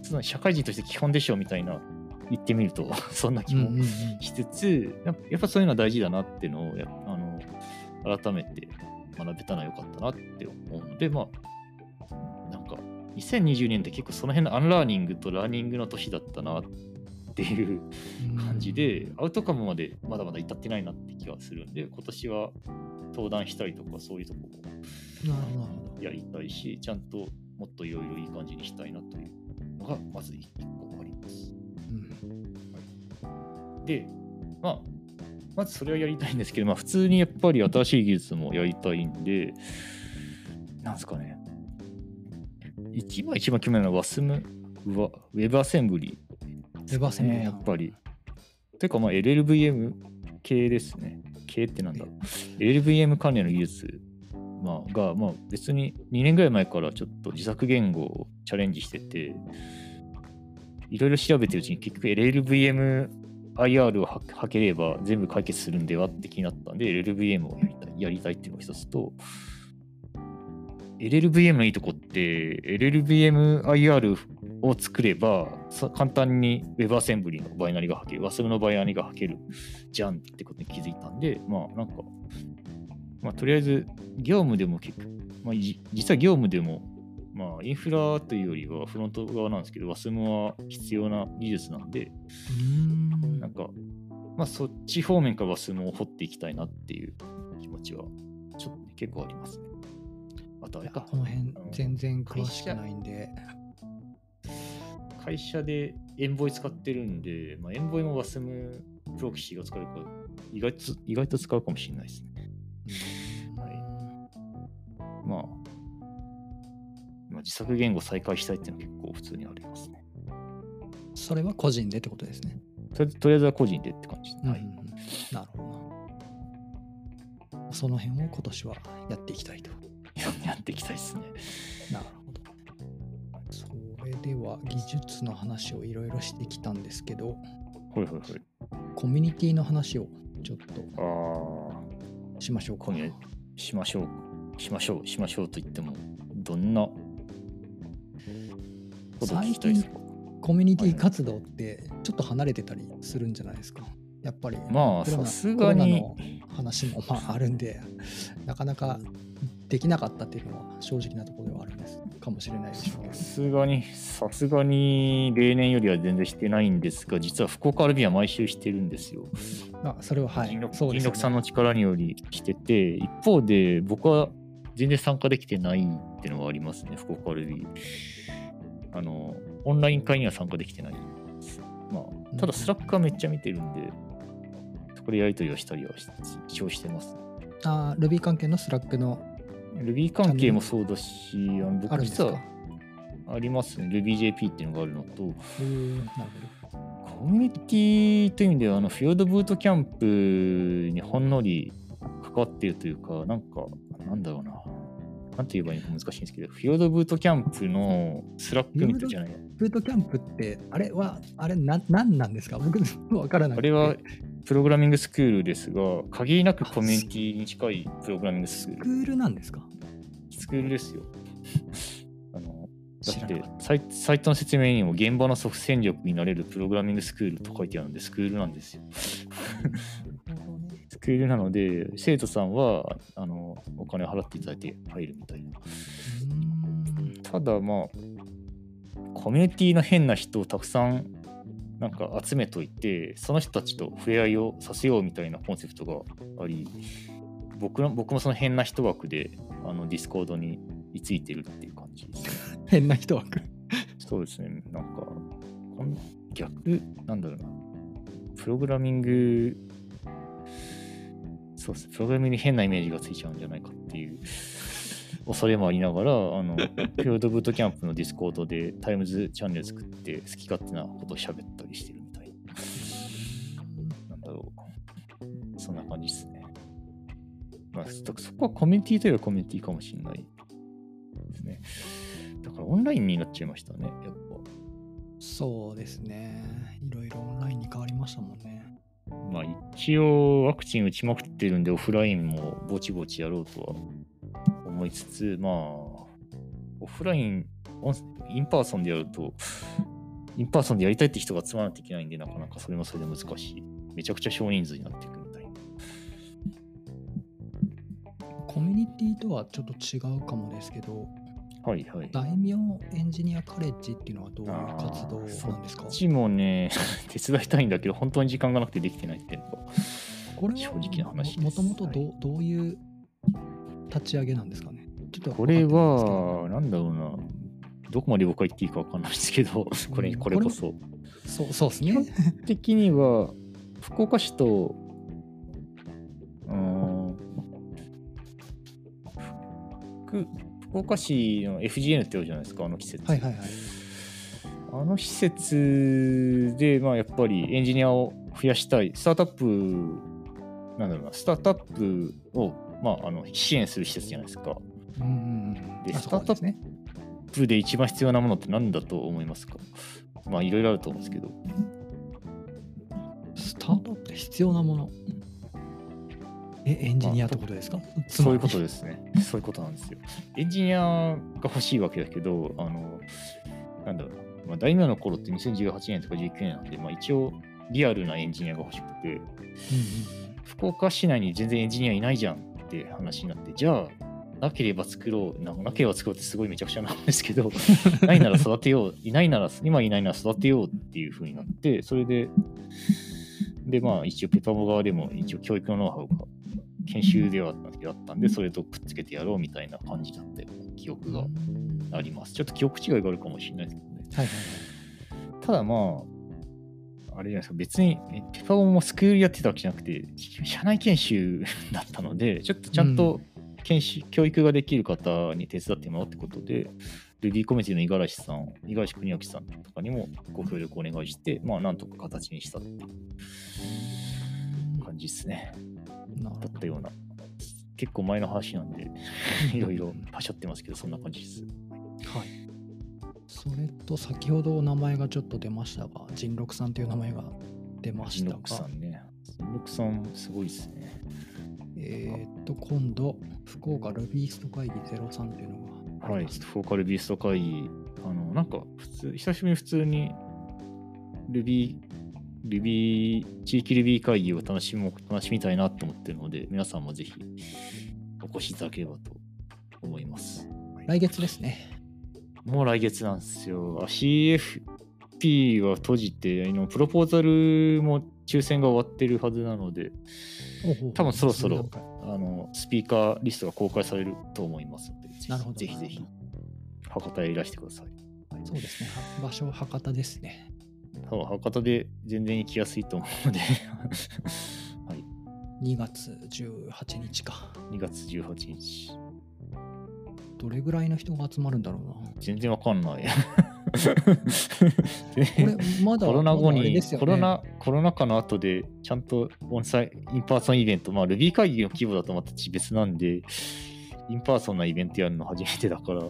その社会人として基本でしょみたいな言ってみると、そんな気もしつつ、やっぱそういうのは大事だなっていうのをやあの改めて学べたのは良かったなって思うので、まあ、なんか2020年って結構その辺のアンラーニングとラーニングの年だったなっていう感じで、アウトカムまでまだまだ至ってないなって気がするんで、今年は登壇したりとかそういうとこ。もやりたいし、ちゃんともっといろいろいい感じにしたいなというのがまず一個あります。うんで、まあ、まずそれはやりたいんですけど、まあ、普通にやっぱり新しい技術もやりたいんで、なんですかね。一番一番決めるのは WASM、ウェブアセンブリウェブアセンブリね、やっぱり。てか、まあ、LLVM 系ですね。系ってなんだ ?LLVM 関連の技術、まあ、が、まあ、別に2年ぐらい前からちょっと自作言語をチャレンジしてて、いろいろ調べてるうちに結局 LLVM IR をはければ全部解決するんではって気になったんで、LLVM をやりたいやりたいっていうのが一つと、LLVM のいいとこって、LLVMIR を作れば、簡単に WebAssembly のバイナリがはける、WASM のバイナリがはけるじゃんってことに気づいたんで、まあなんか、まあとりあえず業務でも結構、まあじ実は業務でも、まあインフラというよりはフロント側なんですけど、WASM は必要な技術なんで、うんなんか、まあそっち方面から WASM を掘っていきたいなっていう気持ちは、ちょっとね結構ありますね。あとあれか。この辺全然詳しくないんで。会社でエンボイ使ってるんで、まあ、エンボイも WASM プロキシが使えるから意外と意外と使うかもしれないですね。はいまあ、まあ、自作言語再開したいっていうのは結構普通にありますね。それは個人でってことですね。とりとりあえずは個人でって感じうんうんうんなるほどな。その辺を今年はやっていきたいと。やっていきたいですね。なるほど。それでは技術の話をいろいろしてきたんですけど、はいはいはい。コミュニティの話をちょっとああ、しましょうか。コミュニしましょう。しましょう。しましょうと言っても、どんなことを聞きたいですか？コミュニティ活動ってちょっと離れてたりするんじゃないですか？やっぱりまあ、さすがに。コロナの話もまああるんで、なかなかできなかったっていうのは正直なところではあるんですかもしれないでしょさ。すがに、さすがに例年よりは全然してないんですが、実は福岡アルビは毎週してるんですよ。あそれははいそうですよねさんの力によりしてて、一方で僕は全然参加できてないっていうのがありますね、 Fukuoka.rb。あの、オンライン会には参加できてない。まあ、ただ Slack はめっちゃ見てるんで、そこでやり取りをしたりはし一応してます。あ Ruby 関係の Slack の Ruby 関係もそうだし、あのあ僕実はありますね。 ruby-jp っていうのがあるのと、なるコミュニティという意味では、あのフィヨルドブートキャンプにほんのり関わっているというか、なんか、なんだろうな。なんて言えばいいのか難しいんですけど、フィヨルドブートキャンプの Slack みたいじゃない。ブートキャンプって、あれは、あれ、な、なんなんですか？僕、わからなくて。あれはプログラミングスクールですが、限りなくコミュニティに近いプログラミングスクール。スクールなんですか？スクールですよ。だってサイサイトの説明にも現場の即戦力になれるプログラミングスクールと書いてあるので、スクールなんですよ。スクールなので、生徒さんはあのお金を払っていただいて入るみたいな。ただまあ、コミュニティの変な人をたくさんなんか集めといて、その人たちと触れ合いをさせようみたいなコンセプトがあり、僕の僕もその変な人枠であのディスコードに居ついてるっていう感じですね。変な人枠。そうですね、なんか、こん逆、なんだろうな、プログラミング、そうですね、プログラミングに変なイメージがついちゃうんじゃないかっていう恐れもありながら、あの、フィヨルドブートキャンプのディスコードでタイムズチャンネル作って好き勝手なことを喋ったりしてるみたいな、なんだろう、そんな感じですね。まあ、そそこはコミュニティといえばコミュニティかもしれないですね。だからオンラインになっちゃいましたね、やっぱ。そうですね。いろいろオンラインに変わりましたもんね。まあ一応ワクチン打ちまくってるんでオフラインもぼちぼちやろうとは思いつつ、まあオフライン、 in person でやると、 in person でやりたいって人が集まらないといけないんで、なかなかそれもそれで難しい。めちゃくちゃ少人数になってくるみたいな。コミュニティとはちょっと違うかもですけど、はいはい。大名エンジニアカレッジっていうのはどういう活動なんですか？こっちもね、手伝いたいんだけど、本当に時間がなくてできてないっていうのが。これは正直な話ですもともとどどういう立ち上げなんですかね？ちょっとこれは、なんだろうな。どこまで僕は言っていいかわかんないですけど、これうんこれこそ。そうそうですね。的には 福岡市とうーん福福岡市の FGN ってあるじゃないですかあの施設、はいはいはい。あの施設で、まあ、やっぱりエンジニアを増やしたいスタートアップなんだろうなスタートアップを、まあ、あの支援する施設じゃないですかうん。であそこですね。アップで一番必要なものって何だと思いますか？まあいろいろあると思うんですけどスタートアップで必要なもの。え、エンジニアってことですか？そういうことでですね。そういうことなんですよ。エンジニアが欲しいわけだけど、あの、なんだろうな、まあ、大名の頃って2018年とか19年なんで、まあ、一応リアルなエンジニアが欲しくて、福岡市内に全然エンジニアいないじゃんって話になって、じゃあ、なければ作ろうな、なければ作ろうってすごいめちゃくちゃなんですけど、ないなら育てよう、いないなら、今いないなら育てようっていう風になって、それで、で、まあ一応ペパボ側でも一応教育のノウハウが研修ではあったんでそれとくっつけてやろうみたいな感じだったような記憶がうんあります。ちょっと記憶違いがあるかもしれないですけどね。はいはいただまあ、あれじゃないですか、別にえペパボもスクールやってたわけじゃなくて、社内研修だったので、ちょっとちゃんと研修、教育ができる方に手伝ってもらうってことで、Ruby コミュニティの五十嵐さん、五十嵐邦明さんとかにもご協力お願いして、まあ、なんとか形にしたっていうはい。感じですね。だったような。結構前の話なんで、いろいろはしゃってますけど、そんな感じです。はい。それと先ほど名前がちょっと出ましたが、仁六さんという名前が出ましたがジンロック、さんね。ジンロックさん、すごいですね。えーっと、今度、福岡ルビースト会議03というのがあはい、ります。フォーカルビースト会議、あの、なんか、普通、久しぶりに普通に Ruby、Ruby、地域 Ruby 会議を楽しもう楽しみたいなと思ってるので、皆さんもぜひお越しいただければと思います。来月ですね。もう来月なんですよ。あ CFP は閉じて、あのプロポーザルも抽選が終わってるはずなので、多分そろそろあのスピーカーリストが公開されると思いますので、ぜひなるほどぜひぜひ博多へいらしてください。そうですね。は場所は博多ですね。そう博多で全然行きやすいと思うので、はい、2月18日か。2月18日。どれぐらいの人が集まるんだろうな。全然わかんない。これ、まだ、コロナ後に、ねコロナ、コロナ禍の後で、ちゃんとオンサイインパーソンイベント、まあ、Ruby 会議の規模だとまた別なんで、in person なイベントやるの初めてだから、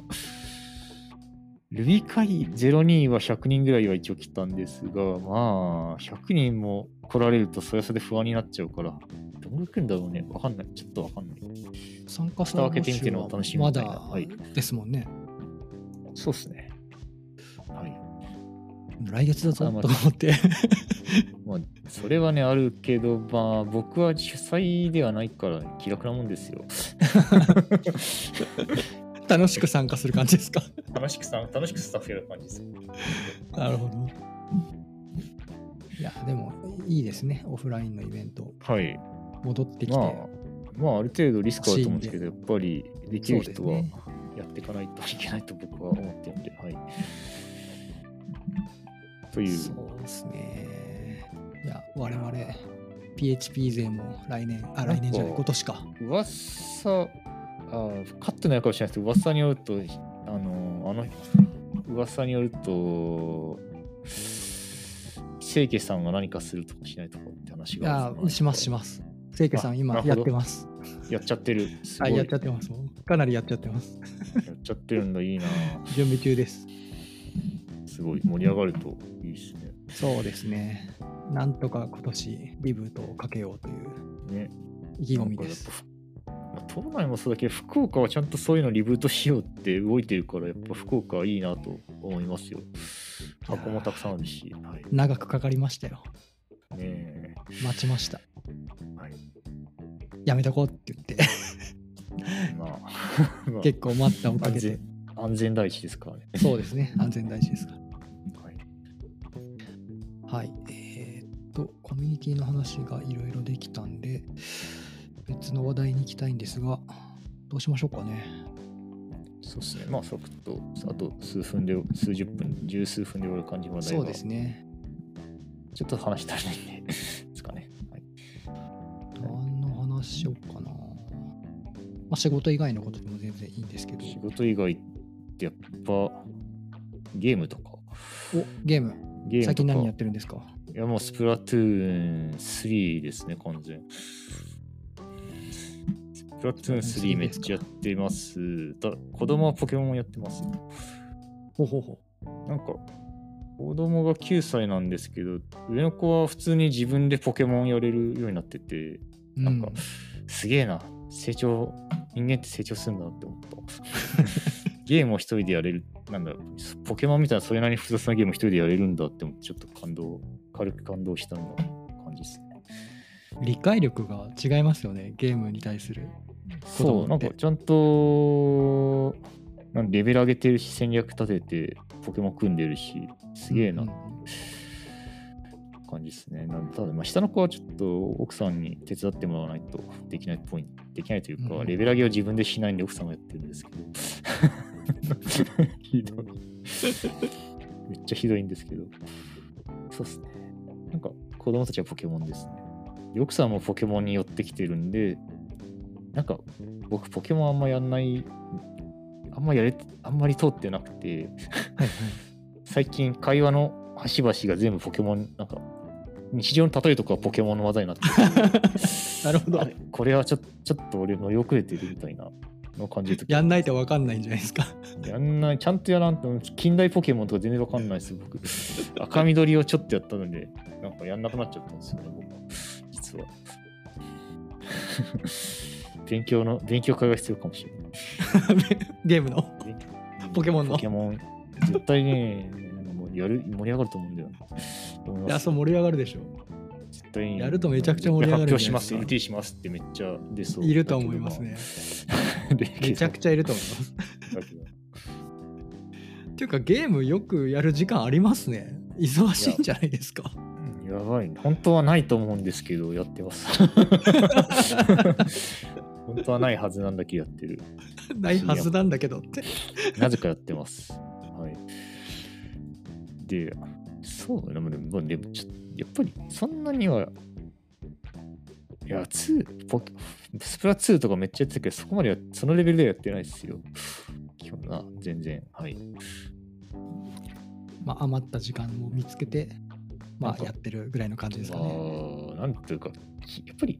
Ruby 会議02は100人ぐらいは一応来たんですが、まあ、100人も来られるとそれはそれで不安になっちゃうから、どんぐらい来るんだろうね。わかんない。ちょっとわかんない。参加蓋を開けてみてのお楽しみまみたいなだはいですもんね。そうっすね。はい。来月だぞと思って。まあ、それはね、あるけど、まあ、僕は主催ではないから気楽なもんですよ。楽しく参加する感じですか？楽しくさ、楽しくスタッフやる感じですよ。なるほど。いや、でもいいですね。オフラインのイベント。はい。戻ってきて。まあ、まあ、ある程度リスクあると思うんですけど、やっぱりできる人はやっていかないといけないと僕は思ってるんで、はい。という、そうですね。いや、我々、PHP 勢も来年、あ、来年じゃない、今年か。噂、あカットないかもしれないですけど、噂によると、あの、あの、噂によると、清家さんが何かするとかしないとかって話いがあします、します。清家さん、今やってます。やっちゃってる。すごはい、い。やっちゃってます。かなりやっちゃってます。やっちゃってるんだ、いいな。準備中です。すごい盛り上がるといいですね。そうですね。なんとか今年、リブートをかけようというね。意気込みです。都内もそうだけど、福岡はちゃんとそういうのリブートしようって動いてるから、やっぱ福岡はいいなと思いますよ。箱もたくさんあるし。はい。ね長くかかりましたよ。え。待ちました。はい。やめとこうって言って、まあ、まあ結構待ったおかげで安全。安全第一ですからね。そうですね。安全第一ですから。はい。はい。えーっと、コミュニティの話がいろいろできたんで、別の話題に行きたいんですが、どうしましょうかね。そうですね。まあ、サクッと、あと数分で、数十分、十数分で終わる感じの話題そうがですね。ちょっと話足りないんで、ですかね。はい。何の話しようかな。まあ、仕事以外のことでも全然いいんですけど、仕事以外ってやっぱ、ゲームとか。おゲーム、ゲーム最近何やってるんですか？いや、もうスプラトゥーン3ですね、完全。スプラトゥーン3めっちゃやってます。だ子供はポケモンもやってますよ。ほうほうほなんか、子供が9歳なんですけど、上の子は普通に自分でポケモンやれるようになってて、う。なんかうすげえな、成長、人間って成長するんだなって思った。ゲームを一人でやれる、なんだろう、ポケモンみたいなそれなりに複雑なゲームを一人でやれるんだって思って、ちょっと感動、軽く感動したような感じですね。理解力が違いますよね、ゲームに対する。そう、なんかちゃんと、なんレベル上げてるし、戦略立てて、ポケモン組んでるし、すげえなうん感じですね。なんでただ、まあ、下の子はちょっと奥さんに手伝ってもらわないとできないっぽい、できないというか、うんレベル上げを自分でしないんで奥さんがやってるんですけど。ひどい。めっちゃひどいんですけど。そうっすね。なんか子供たちはポケモンですね。で奥さんもポケモンに寄ってきてるんで、なんか僕ポケモンあんまやんない、あんまやれ、あんまり通ってなくて、最近会話の端々が全部ポケモン、なんか日常の例えとかはポケモンの技になってて なるほどこれはちょちょっと俺乗り遅れてるみたいなの感じるとやんないと分かんないんじゃないですか。やんない、ちゃんとやらんと、近代ポケモンとか全然わかんないです、僕。赤緑をちょっとやったので、なんかやんなくなっちゃったんですよね、僕。実は。勉強の、勉強会が必要かもしれない。ゲームの？ポケモンの？ポケモン、絶対ね、もうやる盛り上がると思うんだよな。思いや、そう盛り上がるでしょ絶対にやるとめちゃくちゃ盛り上がるん発表します、LT しますってめっちゃ出そう。う。いると思いますね。めちゃくちゃいると思います。っていうか、ゲームよくやる時間ありますね。忙しいんじゃないですか。うんやばい、本当はないと思うんですけど、やってます。本当はないはずなんだけどやってる。ないはずなんだけどって。なぜかやってます。はい。で、そう、でも、でもでもちょやっぱりそんなには、いや、2、ポケスプラ2とかめっちゃやってたけど、そこまではそのレベルではやってないですよ。あ全然、はい。まあ、余った時間を見つけて、まあ、やってるぐらいの感じですかね。まあ、なんていうか、きやっぱり、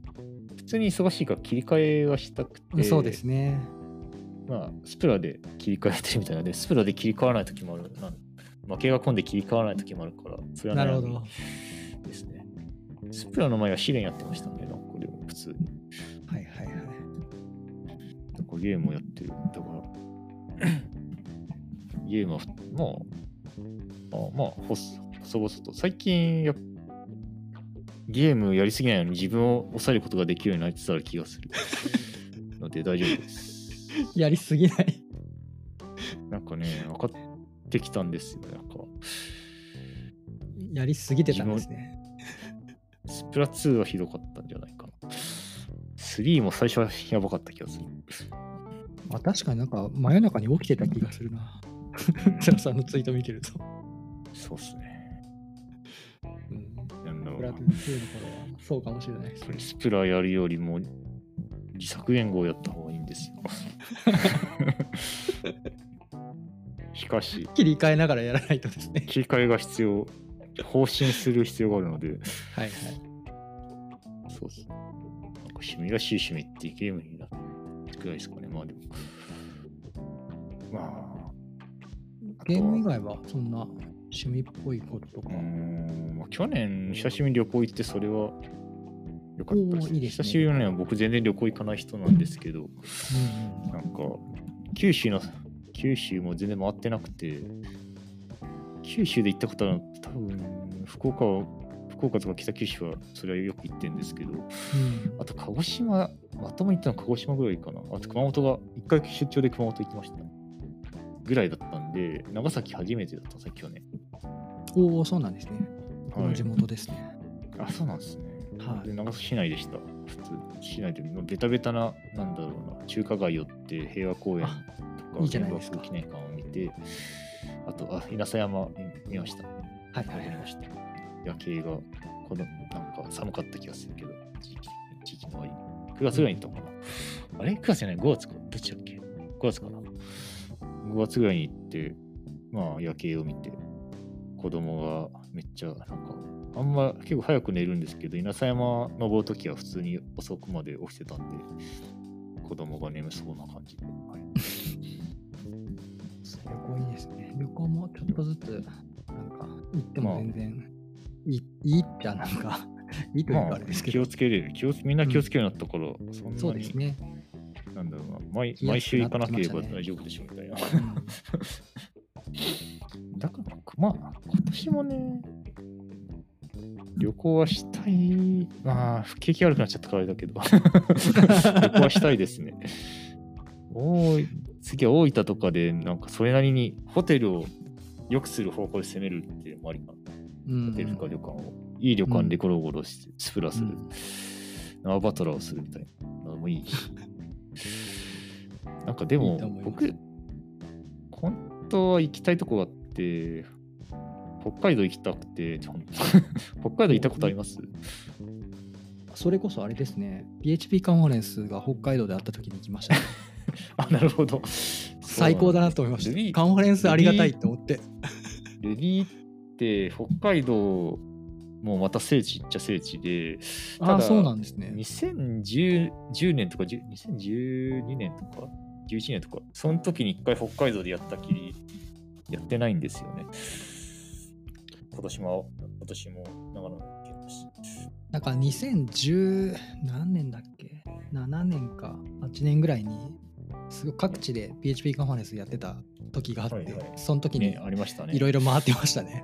普通に忙しいから切り替えがしたくて、そうですね。まあ、スプラで切り替えてるみたいなので、スプラで切り替わらない時もある。負けが込んで切り替わらない時もあるから、それはなるほど。ですね。スプラの前は試練やってましたね、なんかでも普通に。はいはいはい。なんかゲームをやってる。だから、ゲームは、まあ、あまあ、ほそ細々と。最近や、ゲームやりすぎないように自分を抑えることができるようになりつつある気がする。ので大丈夫です。やりすぎない。なんかね、分かってきたんですよ。なんか、やりすぎてたんですね。スプラ2はひどかったんじゃないかな。3も最初はやばかった気がする。あ確かになんか真夜中に起きてた気がするな。セラさんのツイート見てると。そうっすね。ラトゥーン2の頃はそうかもしれないですね。スプラやるよりも自作言語をやった方がいいんですよ。しかし、切り替えながらやらないとですね。切り替えが必要、更新する必要があるので、はいはい。そうっす。なんか趣味らしい趣味ってゲームになってくらいですかね。まあでも。まあ。ゲーム以外はそんな趣味っぽいこととかうー。ん、まあ、去年、久しぶりに旅行行って、それは良かったです。いいですね久しぶりには僕全然旅行行かない人なんですけど、うんうんなんか、九州の、九州も全然回ってなくて、九州で行ったことあるの、多分、福岡は、福岡とか北九州は、それはよく行ってるんですけど、うんあと鹿児島、まともに行ったの鹿児島ぐらいかな。あと熊本が、一回出張で熊本行きました。ぐらいだったんで、長崎初めてだった、さっき去年。おお、そうなんですね。こはいの地元ですね。あ、そうなんですね。はいで長崎市内でした。普通、市内で、まあベタベタな、なんだろうな、中華街寄って、平和公園あとか、原爆記念館を見て、あと、あ、稲佐山見見ました。はいはいました。夜景が、この、なんか寒かった気がするけど、地域地域の終わりに。9月ぐらいに行ったのかな。あれ ?9 月じゃない ?5 月か。どっちだっけ ?5 月かな。5月ぐらいに行って、まあ、夜景を見て、子供がめっちゃ、なんか、あんま結構早く寝るんですけど、稲佐山登るときは普通に遅くまで起きてたんで、子供が眠そうな感じで。はい、旅行いいですね。旅行もちょっとずつ、なんか、行っても全然、いいいいっちゃなんか、いいというまあかあれですけ気ど、をつけれる。気をつみんな気をつけるようになったから、そんなに、そうですね。なんだろうな、毎毎週行かなければ大丈夫でしょみたいな。うんだから、まあ、今年もね、旅行はしたい。まあ、景気悪くなっちゃったからだけど、旅行はしたいですね。おい次は大分とかで、なんかそれなりにホテルを良くする方向で攻めるっていうのもありかな。うんホテルか旅館を。いい旅館でゴロゴロして、スプラする。うん縄バトラーをするみたいなのもいいし。なんかでも僕、本当は行きたいとこがあって、北海道行きたくて、ほ ん北海道行ったことあります？それこそあれですね、PHP カンファレンスが北海道であった時に行きましたね。あ、なるほど。最高だなと思いました。カンファレンスありがたいと思って。レディーって北海道もまた聖地っちゃ聖地で、あそうなんですね。2010 10年とか10 2012年とか？11年とか？その時に一回北海道でやったきりやってないんですよね。今年も今年も長野県だし。なんか2010何年だっけ ?7 年か。8年ぐらいに、すごい各地で PHP カンファレンスやってた時があって、はいはい。その時にねありましたね。いろいろ回ってましたね。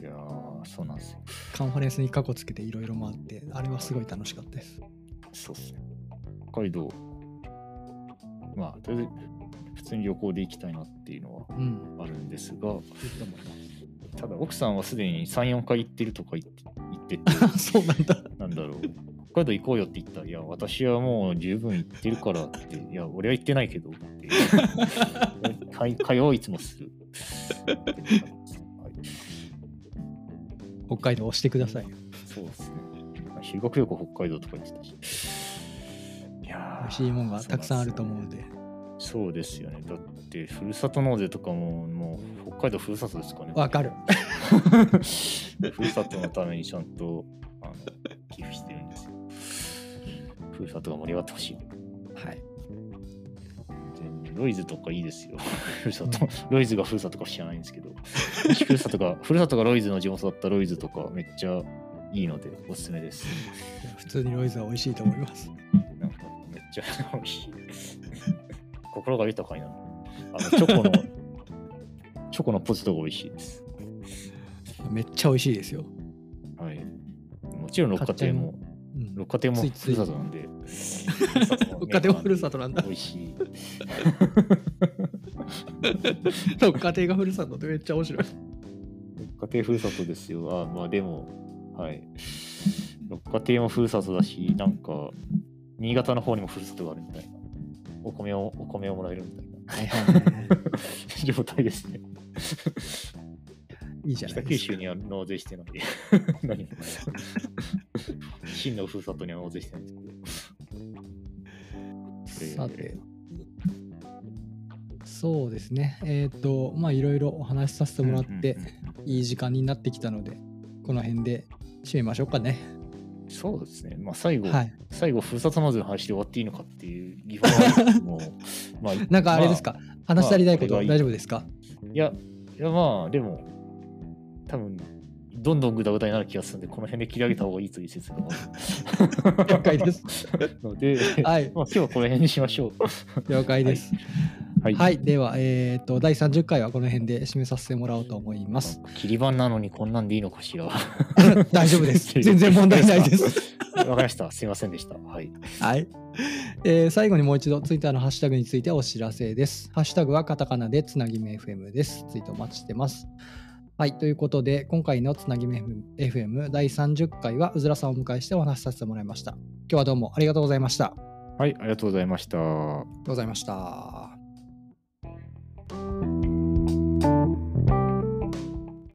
いやーそうなんですよ。カンファレンスに過去つけていろいろ回って、あれはすごい楽しかったです。そうっすね。北海道。まあとりあえず普通に旅行で行きたいなっていうのはうん。あるんですがいいと思います。ただ奥さんはすでに34回行ってるとか言って言っててあ そうなんだ。なんだろう。北海道行こうよって言ったら、いや、私はもう十分行ってるからって、いや、俺は行ってないけどって。会会話をいつもする。はい、北海道押してください。そうですね。修学旅行北海道とか言ってたし。いやー美味しいもんがたくさんあると思うので。そうですよね。だって、ふるさと納税とかも、もう北海道ふるさとですかね。わかる。ふるさとのためにちゃんとあの寄付してるんですよ。ふるさとが盛り上がってほしい。はい。でロイズとかいいですよ。ふるさと。ロイズがふるさとか知らないんですけど、ふるさとが、ふるさとがロイズの地元だったらロイズとかめっちゃいいのでおすすめです。普通にロイズは美味しいと思います。なんかめっちゃ美味しい。心が豊かになる。あの チョコの、チョコのポテトが美味しいです。めっちゃ美味しいですよ。はい。もちろん六花亭も、うん、六花亭もふるさとなんで。六花亭もふるさとなんだ美味しい。六花亭がふるさとってめっちゃ面白い。六花亭ふるさとですよ。あまあでも、はい。六花亭もふるさとだし、なんか、新潟の方にもふるさとがあるみたいな。お米を、お米をもらえるみたいなはいはい。状態ですね。いいじゃな北九いですか州。には納税してない。何も。真のふるさとには納税してないんですけど。さて。そうですね。えっ、と、まあいろいろお話しさせてもらっていい時間になってきたので、この辺で締めましょうかね。そうですね。まあ最後、はい。最後、ふるさと納税の話で終わっていいのかっていう疑問はあ なんかあれですか、か、話し足りないことまあこれがいい大丈夫ですか？いや、いやまあ、でも、多分どんどんグダグダになる気がするんで、この辺で切り上げた方がいいという説があ了解です。る ので、はい、まあ今日はこの辺にしましょう。了解です。はい。はい、では、えっ、と、第30回はこの辺で締めさせてもらおうと思います。切り板なのにこんなんでいいのかしら。大丈夫です。全然問題ないです。わかりました。すいませんでした。はい。はい。えー最後にもう一度、ツイッターのハッシュタグについてお知らせです。ハッシュタグはカタカナでつなぎめ FM です。ツイートお待ちしてます。はい。ということで、今回のつなぎめ FM 第30回は、うずらさんをお迎えしてお話しさせてもらいました。今日はどうもありがとうございました。ありがとはい、ありがとうございました。うございました。